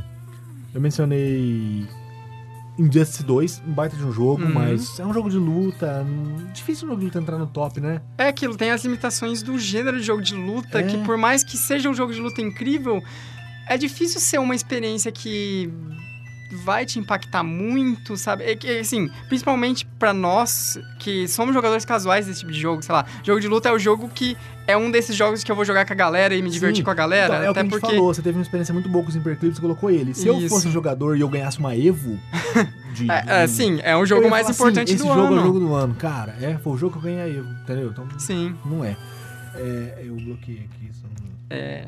eu mencionei. Injustice 2, um baita de um jogo, Uhum. mas é um jogo de luta. hum, Difícil um jogo de luta entrar no top, né? É aquilo, tem as limitações do gênero de jogo de luta, É. que por mais que seja um jogo de luta incrível, é difícil ser uma experiência que vai te impactar muito, sabe? É que, assim, principalmente pra nós que somos jogadores casuais desse tipo de jogo, sei lá. Jogo de luta é o jogo que é um desses jogos que eu vou jogar com a galera e me divertir Sim. com a galera, Então, é o que até a gente porque falou, você teve uma experiência muito boa com os Hyperclips, colocou ele. Se eu Isso. fosse jogador e eu ganhasse uma Evo de. é, é, sim, é o eu jogo mais falar importante assim, do esse jogo ano. é o jogo do ano. Cara, é, foi o jogo que eu ganhei a Evo, entendeu? Então, Sim, não é. É, eu bloqueei aqui. Só... é,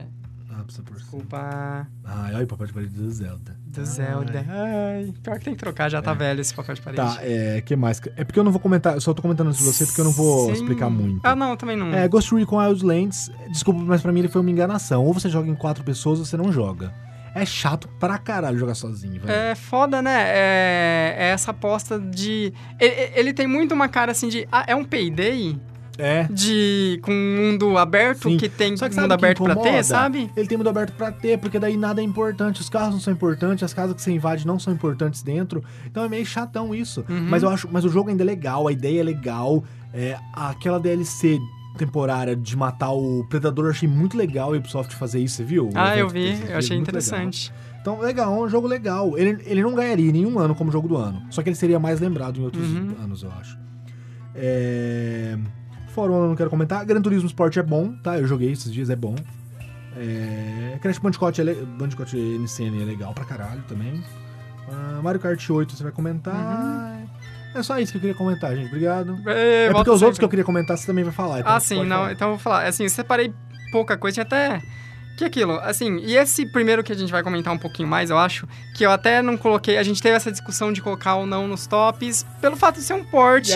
Ah, precisa por cima. culpa Ai, olha o papel de parede do Zelda. do Ai. Zelda. Ai, pior que tem que trocar, já tá É. velho esse papel de parede. Tá, é, que mais? É porque eu não vou comentar, eu só tô comentando isso de você porque eu não vou Sim. explicar muito. Ah, não, também não. É, Ghost Recon Wildlands, desculpa, mas pra mim ele foi uma enganação. Ou você joga em quatro pessoas ou você não joga. É chato pra caralho jogar sozinho, velho. É foda, né? É, é essa aposta de. Ele, ele tem muito uma cara assim de. Ah, é um payday É. de. com um mundo aberto Sim. que tem Só que mundo aberto pra incomoda? ter, sabe? Ele tem mundo aberto pra ter, porque daí nada é importante. Os carros não são importantes, as casas que você invade não são importantes dentro. Então é meio chatão isso. Uhum. Mas eu acho, mas o jogo ainda é legal, a ideia é legal. É, aquela DLC temporária de matar o Predador eu achei muito legal a Ubisoft fazer isso, você viu? Ah, eu vi, eu achei interessante. legal. Então, legal, é um jogo legal. Ele, ele não ganharia em nenhum ano como jogo do ano. Só que ele seria mais lembrado em outros Uhum. anos, eu acho. É... Eu não quero comentar. Gran Turismo Sport é bom, tá? Eu joguei esses dias, é bom. É... Crash Bandicoot, é le... Bandicoot NCN é legal pra caralho também. Ah, Mario Kart 8 você vai comentar. É só isso que eu queria comentar, gente. Obrigado. É, É porque os outros que sempre. eu queria comentar você também vai falar. então Ah, sim, não. falar. Então eu vou falar. Assim, eu separei pouca coisa, tinha até. Que aquilo, assim, e esse primeiro que a gente vai comentar um pouquinho mais, eu acho, que eu até não coloquei, a gente teve essa discussão de colocar ou não nos tops, pelo fato de ser um port,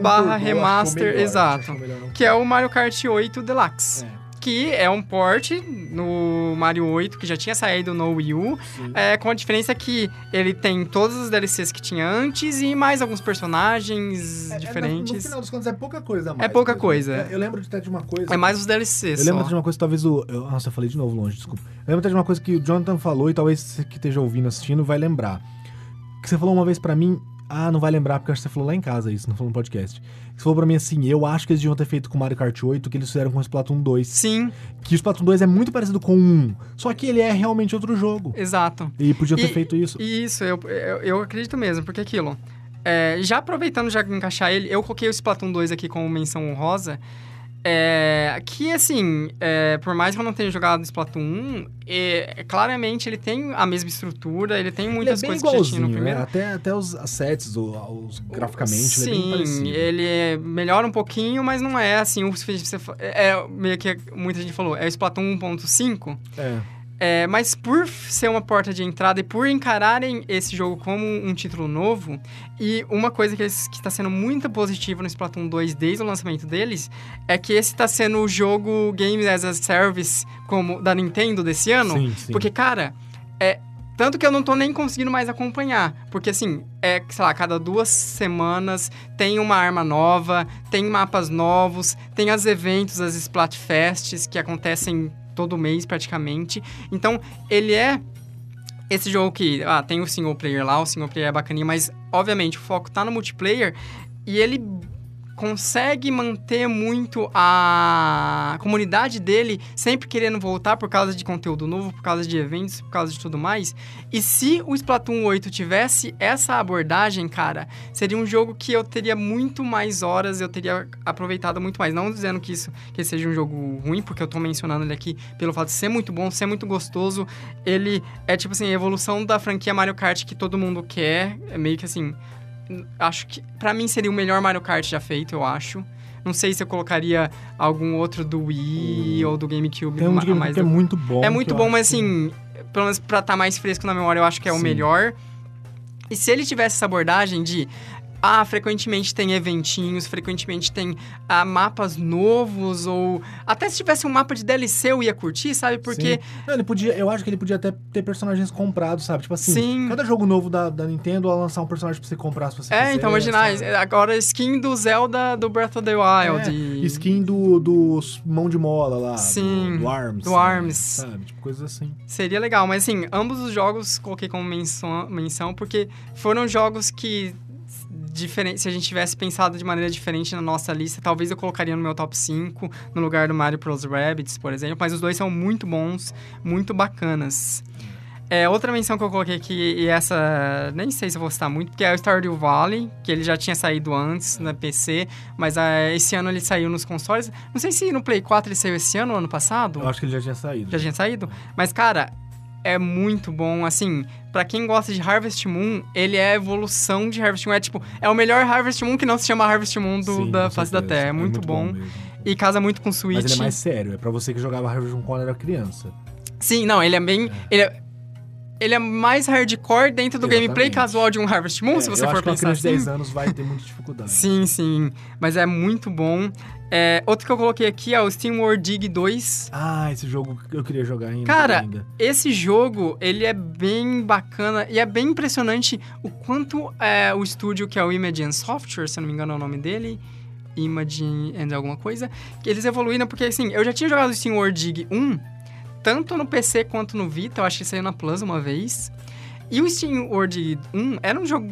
barra remaster, melhor, exato. que é o Mario Kart 8 Deluxe. É, Que é um port no Mario 8, que já tinha saído no Wii U, é, com a diferença que ele tem todas as DLCs que tinha antes e mais alguns personagens É, é, diferentes. No, no final dos contos é pouca coisa a mais. É pouca mesmo. coisa. É, Eu lembro de até de uma coisa. É mais os DLCs Eu lembro só. de uma coisa talvez o. eu- nossa, eu falei de novo longe, desculpa. Eu lembro até de uma coisa que o Jonathan falou e talvez você que esteja ouvindo, assistindo, vai lembrar. Que você falou uma vez pra mim. Ah, não vai lembrar, porque acho que você falou lá em casa isso, não falou no podcast. Você falou pra mim assim: eu acho que eles deviam ter feito com Mario Kart 8 o que eles fizeram com o Splatoon 2. Sim, Que o Splatoon 2 é muito parecido com o 1, só que ele é realmente outro jogo. exato. E podiam ter E- feito isso. Isso, eu, eu, eu acredito mesmo, porque aquilo. É, já aproveitando, já encaixar ele, eu coloquei o Splatoon 2 aqui como menção honrosa. É, que, assim, é, por mais que eu não tenha jogado Splatoon 1, é, claramente ele tem a mesma estrutura, ele tem muitas ele é bem coisas que já tinha no igualzinho, primeiro. né? Até, até os assets, os, graficamente, ele é bem Sim, parecido. ele é- melhora um pouquinho, mas não é assim o É, é meio que muita gente falou, é o Splatoon 1.5. É. É, mas por ser uma porta de entrada e por encararem esse jogo como um título novo, e uma coisa que está sendo muito positiva no Splatoon 2 desde o lançamento deles, é que esse está sendo o jogo Game as a Service como da Nintendo desse ano. Sim, sim. Porque, cara, é. Tanto que eu não tô nem conseguindo mais acompanhar. Porque, assim, é, sei lá, cada duas semanas tem uma arma nova, tem mapas novos, tem os eventos, as Splatfests que acontecem todo mês praticamente. Então, ele é esse jogo que ah, tem o single player lá, o single player é bacaninha, mas obviamente o foco tá no multiplayer e ele consegue manter muito a comunidade dele sempre querendo voltar por causa de conteúdo novo, por causa de eventos, por causa de tudo mais. E se o Splatoon 8 tivesse essa abordagem, cara, seria um jogo que eu teria muito mais horas, eu teria aproveitado muito mais. Não dizendo que isso que seja um jogo ruim, porque eu tô mencionando ele aqui pelo fato de ser muito bom, ser muito gostoso. Ele é tipo assim, a evolução da franquia Mario Kart que todo mundo quer. É meio que assim, acho que pra mim seria o melhor Mario Kart já feito, eu acho. Não sei se eu colocaria algum outro do Wii ou do GameCube. Tem um de Game mais que é muito bom. é muito bom, mas assim, pelo menos pra estar mais fresco na memória, eu acho que é o Sim. melhor. E se ele tivesse essa abordagem de. Ah, frequentemente tem eventinhos, frequentemente tem ah, mapas novos, ou. Até se tivesse um mapa de DLC eu ia curtir, sabe? Porque. Não, ele podia, eu acho que ele podia até ter personagens comprados, sabe? Tipo assim, Sim. cada jogo novo da, da Nintendo ela lançar um personagem pra você comprar se você É, quiser. então imaginar, sabe? agora skin do Zelda do Breath of the Wild. É, e- Skin do, do mão de mola lá. Sim, Do, do Arms. do né? Arms. Sabe? Tipo, coisas assim. Seria legal, mas assim, ambos os jogos coloquei como menção, menção porque foram jogos que, diferente, se a gente tivesse pensado de maneira diferente na nossa lista, talvez eu colocaria no meu top 5, no lugar do Mario Bros. Rabbids, por exemplo, mas os dois são muito bons, muito bacanas. É, outra menção que eu coloquei aqui, e essa nem sei se eu vou citar muito, porque é o Stardew Valley, que ele já tinha saído antes na PC, mas ah, esse ano ele saiu nos consoles. Não sei se no Play 4 ele saiu esse ano ou ano passado. Eu acho que ele já tinha saído. Já tinha saído? Mas, cara, é muito bom. Assim, pra quem gosta de Harvest Moon, ele é a evolução de Harvest Moon. É tipo, é o melhor Harvest Moon que não se chama Harvest Moon do- Sim, da face da. Terra. É muito, bom. mesmo. E casa muito com Switch. Mas ele é mais sério, é pra você que jogava Harvest Moon quando era criança. Sim, não, ele é bem. Ele é, ele é mais hardcore dentro do gameplay Exatamente. casual de um Harvest Moon, É, se você eu for acho que pensar de assim. 10 anos vai ter muita dificuldade. Sim, sim. Mas é muito bom. É, outro que eu coloquei aqui é o Steam World Dig 2. Ah, esse jogo eu queria jogar ainda. Cara, ainda. Esse jogo, ele é bem bacana e é bem impressionante o quanto é, o estúdio, que é o Imagine Software, se eu não me engano é o nome dele, Imagine and alguma coisa, que eles evoluíram, porque assim, eu já tinha jogado o Steam World Dig 1, tanto no PC quanto no Vita, eu acho que saiu na Plus uma vez, e o Steam World Dig 1 era um jogo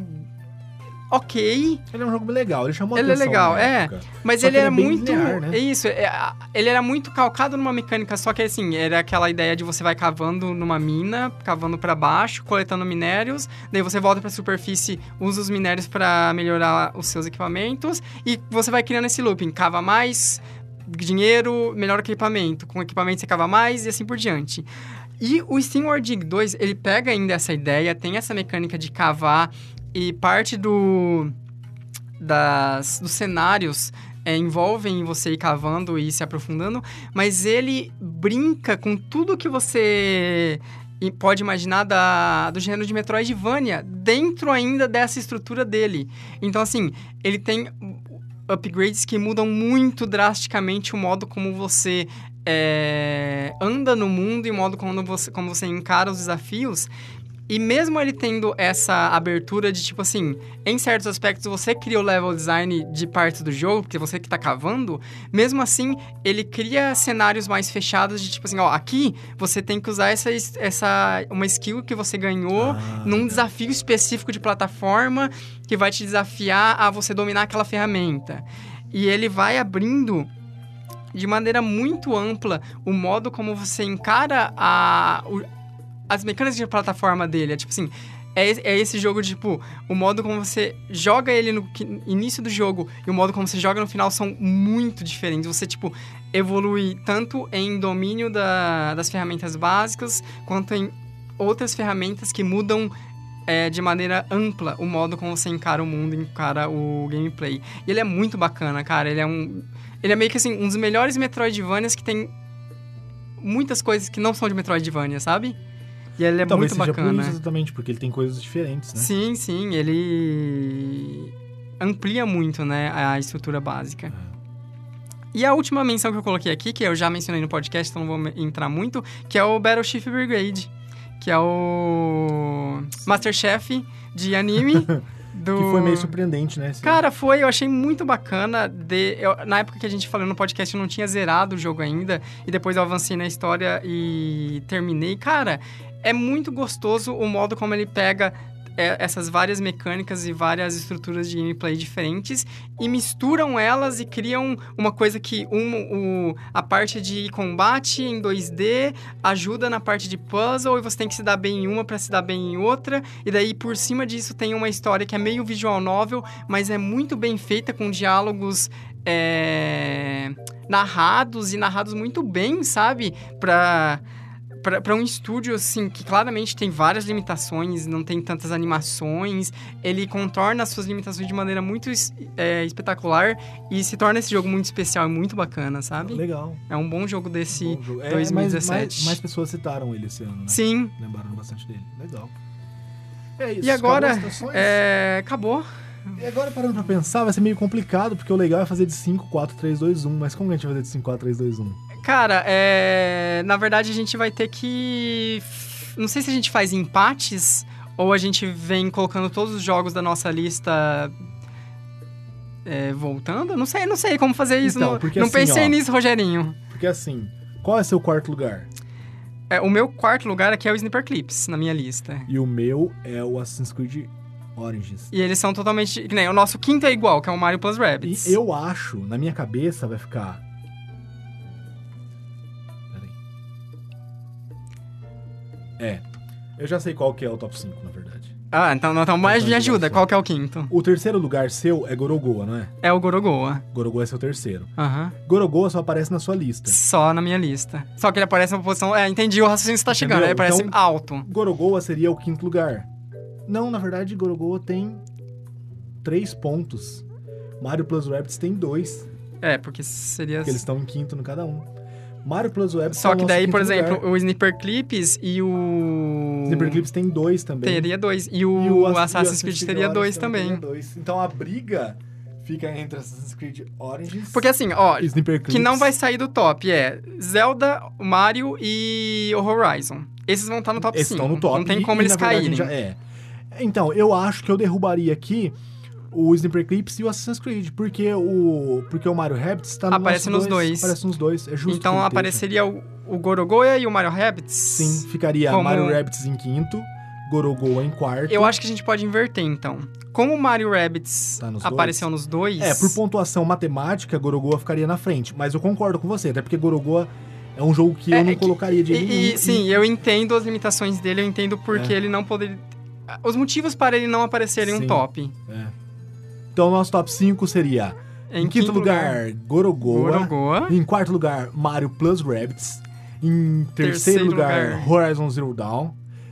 ok, Ele é um jogo legal, ele chamou Ele é atenção legal, na é. época. mas Só ele ele era é muito. linear, né? É isso, é, ele era muito calcado numa mecânica, só que assim, era aquela ideia de você vai cavando numa mina, cavando pra baixo, coletando minérios, daí você volta pra superfície, usa os minérios pra melhorar os seus equipamentos, e você vai criando esse looping, cava mais, dinheiro, melhor equipamento, com equipamento você cava mais e assim por diante. E o Steam World Dig 2, ele pega ainda essa ideia, tem essa mecânica de cavar, e parte do das, dos cenários é, envolvem você ir cavando e se aprofundando, mas ele brinca com tudo que você pode imaginar da, do gênero de Metroidvania dentro ainda dessa estrutura dele. Então, assim, ele tem upgrades que mudam muito drasticamente o modo como você é, anda no mundo e o modo como você, como você encara os desafios. E mesmo ele tendo essa abertura de, tipo assim, em certos aspectos você cria o level design de partes do jogo, porque você que tá cavando, mesmo assim, ele cria cenários mais fechados de, tipo assim, ó, aqui você tem que usar essa, essa uma skill que você ganhou Ah, num desafio específico de plataforma que vai te desafiar a você dominar aquela ferramenta. E ele vai abrindo de maneira muito ampla o modo como você encara a, as mecânicas de plataforma dele. É tipo assim, é, esse- é jogo tipo, o modo como você joga ele no início do jogo e o modo como você joga no final são muito diferentes. Você, tipo, evolui tanto em domínio da- das ferramentas básicas, quanto em outras ferramentas que mudam é, de maneira ampla o modo como você encara o mundo, encara o gameplay. E ele é muito bacana, cara. Ele é um. Ele é meio que assim, um dos melhores Metroidvanias que tem muitas coisas que não são de Metroidvania, sabe? E ele é Talvez muito seja por bacana. isso exatamente, porque ele tem coisas diferentes, né? Sim, sim, ele amplia muito, né, a estrutura básica. E a última menção que eu coloquei aqui, que eu já mencionei no podcast, então não vou entrar muito, que é o Battleship Brigade, que é o Masterchef de anime do... Que foi meio surpreendente, né? Cara, foi, eu achei muito bacana. De, eu- na época que a gente falou no podcast, eu não tinha zerado o jogo ainda. E depois eu avancei na história e terminei. Cara, é muito gostoso o modo como ele pega é, essas várias mecânicas e várias estruturas de gameplay diferentes e misturam elas e criam uma coisa que um, o, a parte de combate em 2D ajuda na parte de puzzle e você tem que se dar bem em uma para se dar bem em outra. E daí por cima disso tem uma história que é meio visual novel, mas é muito bem feita com diálogos é, narrados e narrados muito bem, sabe? Pra para um estúdio assim que claramente tem várias limitações, não tem tantas animações, ele contorna as suas limitações de maneira muito é, espetacular e se torna esse jogo muito especial e muito bacana, sabe? Legal. É um bom jogo desse Bom jogo. É, 2017. Mais, mais, mais pessoas citaram ele esse ano, né? Sim. Lembraram bastante dele. Legal. É isso. E agora, acabou é, acabou. E agora, parando pra pensar, vai ser meio complicado, porque o legal é fazer de 5, 4, 3, 2, 1. Mas como que a gente vai fazer de 5, 4, 3, 2, 1? Cara, é... na verdade a gente vai ter que. Não sei se a gente faz empates ou a gente vem colocando todos os jogos da nossa lista. é, voltando? Não sei, não sei como fazer isso. Então, não porque não assim, pensei ó. nisso, Rogerinho. Porque assim, qual é seu quarto lugar? É, o meu quarto lugar aqui é o Sniper Clips na minha lista. E o meu é o Assassin's Creed Origins. E eles são totalmente. Que nem o nosso quinto é igual, que é o Mario Plus E Rabbids. eu acho, na minha cabeça, vai ficar. É. Eu já sei qual que é o top 5, na verdade. Ah, então, então mais Então, me ajuda. Qual que é o quinto? O terceiro lugar seu é Gorogoa, não é? É o Gorogoa. Gorogoa é seu terceiro. Aham. Gorogoa só aparece na sua lista. Só na minha lista. Só que ele aparece numa posição. É, entendi o raciocínio que você tá chegando. Ele aparece Então- alto. Gorogoa seria o quinto lugar. Não, na verdade, Gorogoa tem três pontos. Mario Plus Rabbids tem dois, É, porque seria. porque eles estão em quinto no cada um. Mario Plus Rabbids Só o que daí, por exemplo, lugar. o Sniper Clips e o. Sniper Clips tem dois também. Teria dois. E E o, Assassin's e o Creed teria dois também. teria dois. Então a briga fica entre Assassin's Creed Origins Porque assim, ó, que não vai sair do top é Zelda, Mario e o Horizon. Esses vão estar no top Esses 5. estão no top. Não tem como e, eles na verdade, caírem. já- é. Então, eu acho que eu derrubaria aqui o Sniper Clips e o Assassin's Creed, porque o, porque o Mario Rabbids tá no Aparece nos dois. Aparece nos dois, é justo. Então apareceria o, o Gorogoa e o Mario Rabbids. Sim, ficaria Como- Mario Rabbids em quinto, Gorogoa em quarto. Eu acho que a gente pode inverter, então. Como o Mario Rabbids Tá nos apareceu nos dois... É, por pontuação matemática, Gorogoa ficaria na frente, mas eu concordo com você, até porque Gorogoa é um jogo que É, eu não é que- colocaria de E, e, sim, eu entendo as limitações dele, eu entendo porque É. ele não poderia... Os motivos para ele não aparecer em um top. É. Então, nosso top 5 seria, em, quinto, lugar, Gorogoa. Gorogoa. Em quarto lugar, Mario Plus Rabbids. Em terceiro, Terceiro lugar, lugar. Horizon Zero Dawn.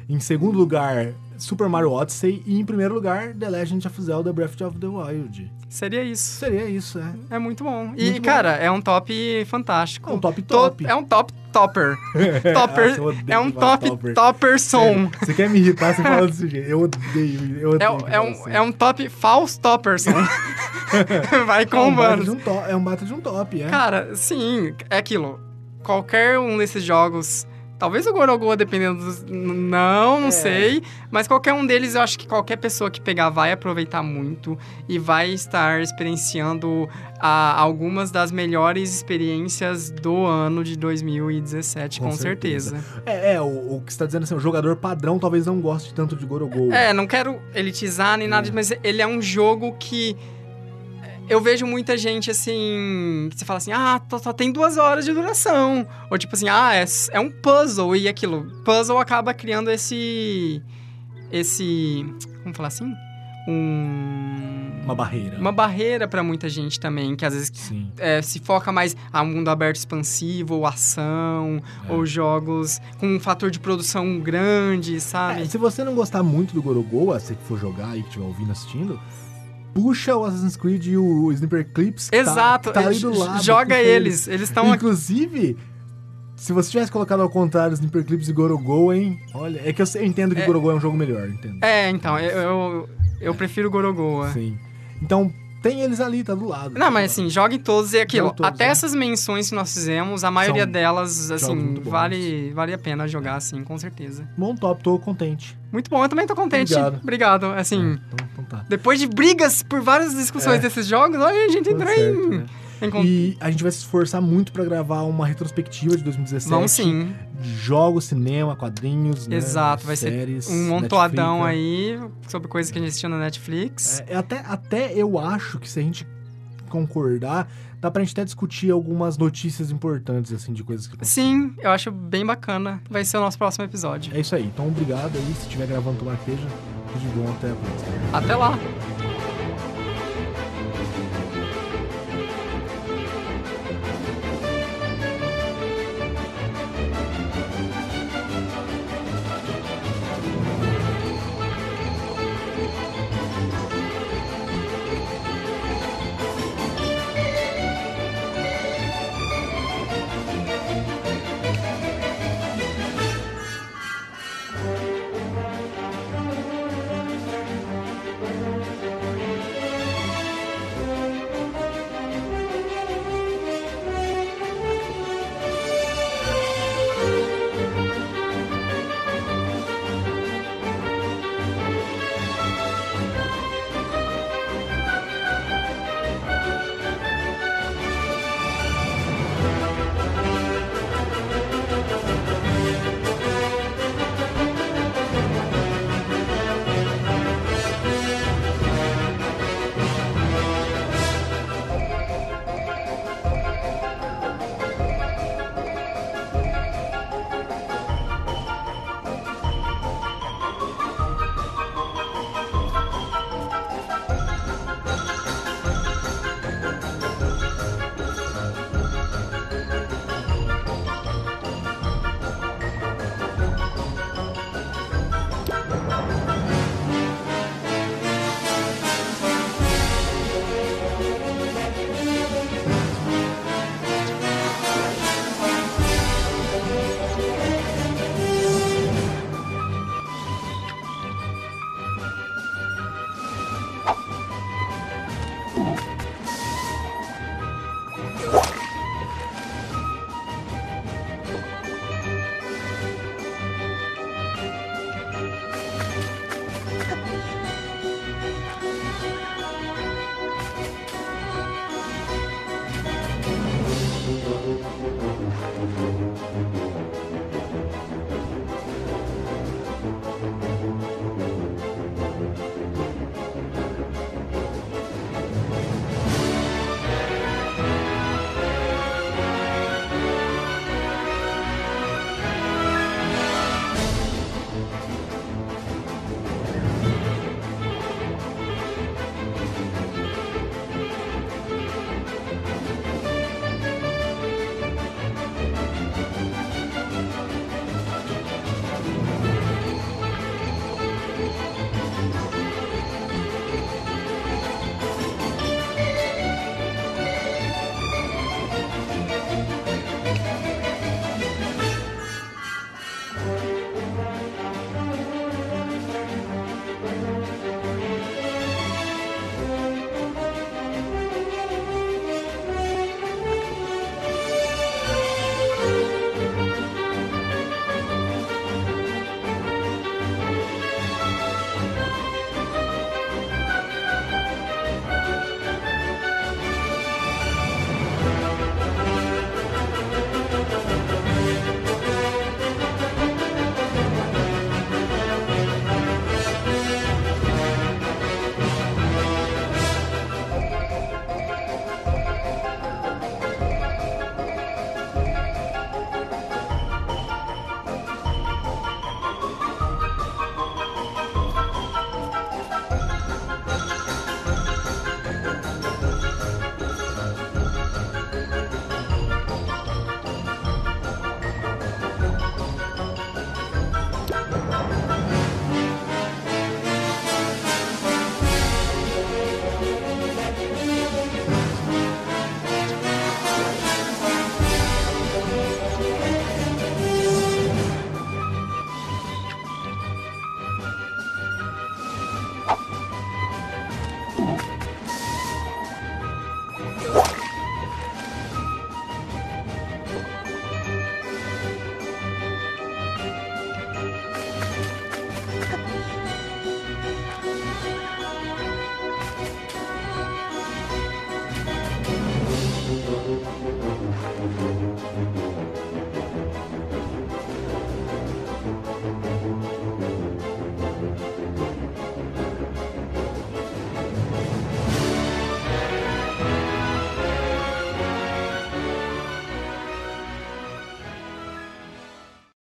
Em segundo lugar, Super Mario Odyssey. E em primeiro lugar, The Legend of Zelda Breath of the Wild. Seria isso. Seria isso, é. É muito bom. E, Muito bom. cara, é um top fantástico. É um top To- top. É um top topper. Topper. Nossa, é um top topper. topper som. Você quer me irritar, você fala desse jeito. Eu odeio, eu É, odeio. um- é, fala um, assim. é um top false topperson. Vai É um com bata bônus. de um é um bata de um top, é. Cara, sim, é aquilo. Qualquer um desses jogos. Talvez o Gorogoa, dependendo dos. Não, não É. sei. Mas qualquer um deles, eu acho que qualquer pessoa que pegar vai aproveitar muito e vai estar experienciando ah, algumas das melhores experiências do ano de 2017, com, Com certeza. certeza. É, é, o, o que você tá dizendo assim, o jogador padrão talvez não goste tanto de Gorogoa. É, não quero elitizar nem nada, É. mas ele é um jogo que. Eu vejo muita gente assim. Que você fala assim, ah, só, tem duas horas de duração. Ou tipo assim, ah, é, é um puzzle e aquilo. Puzzle acaba criando esse. esse. Vamos falar assim? Um. Uma barreira. Uma barreira pra muita gente também, que às vezes é, se foca mais a mundo aberto expansivo, ou ação, É. ou jogos com um fator de produção grande, sabe? É, se você não gostar muito do Gorogoa, se for jogar que estiver ouvindo, assistindo, puxa o Assassin's Creed e o Sniper Clips. tá- Exato, que tá, ali do lado. joga eles, eles estão. Inclusive, se você tivesse colocado ao contrário Sniper Clips e Gorogoa, hein? Olha, é que eu, eu entendo que É. Gorogoa é um jogo melhor, entendo. É, então, eu, eu, eu prefiro Gorogoa. Sim. Então, tem eles ali, tá do lado. Não, mas assim, jogue todos e aquilo. Todos, até né? essas menções que nós fizemos, a maioria São delas, assim, vale, vale a pena jogar, assim, com certeza. Bom top, tô contente. Muito bom, eu também tô contente. Obrigado. Obrigado. Assim, Então, então tá. depois de brigas por várias discussões É. desses jogos, olha, a gente entrou em, né? Con- E a gente vai se esforçar muito pra gravar uma retrospectiva de 2017. Vamos sim. de Jogos, cinema, quadrinhos, né? Exato, vai séries, ser um montoadão Netflix. aí sobre coisas que a gente assistiu na Netflix. É, até, até eu acho que se a gente concordar, dá pra gente até discutir algumas notícias importantes, assim, de coisas que Sim, eu acho bem bacana. Vai ser o nosso próximo episódio. É isso aí. Então, obrigado aí. Se estiver gravando tomar queijo, tudo de bom. Até a próxima. Até lá.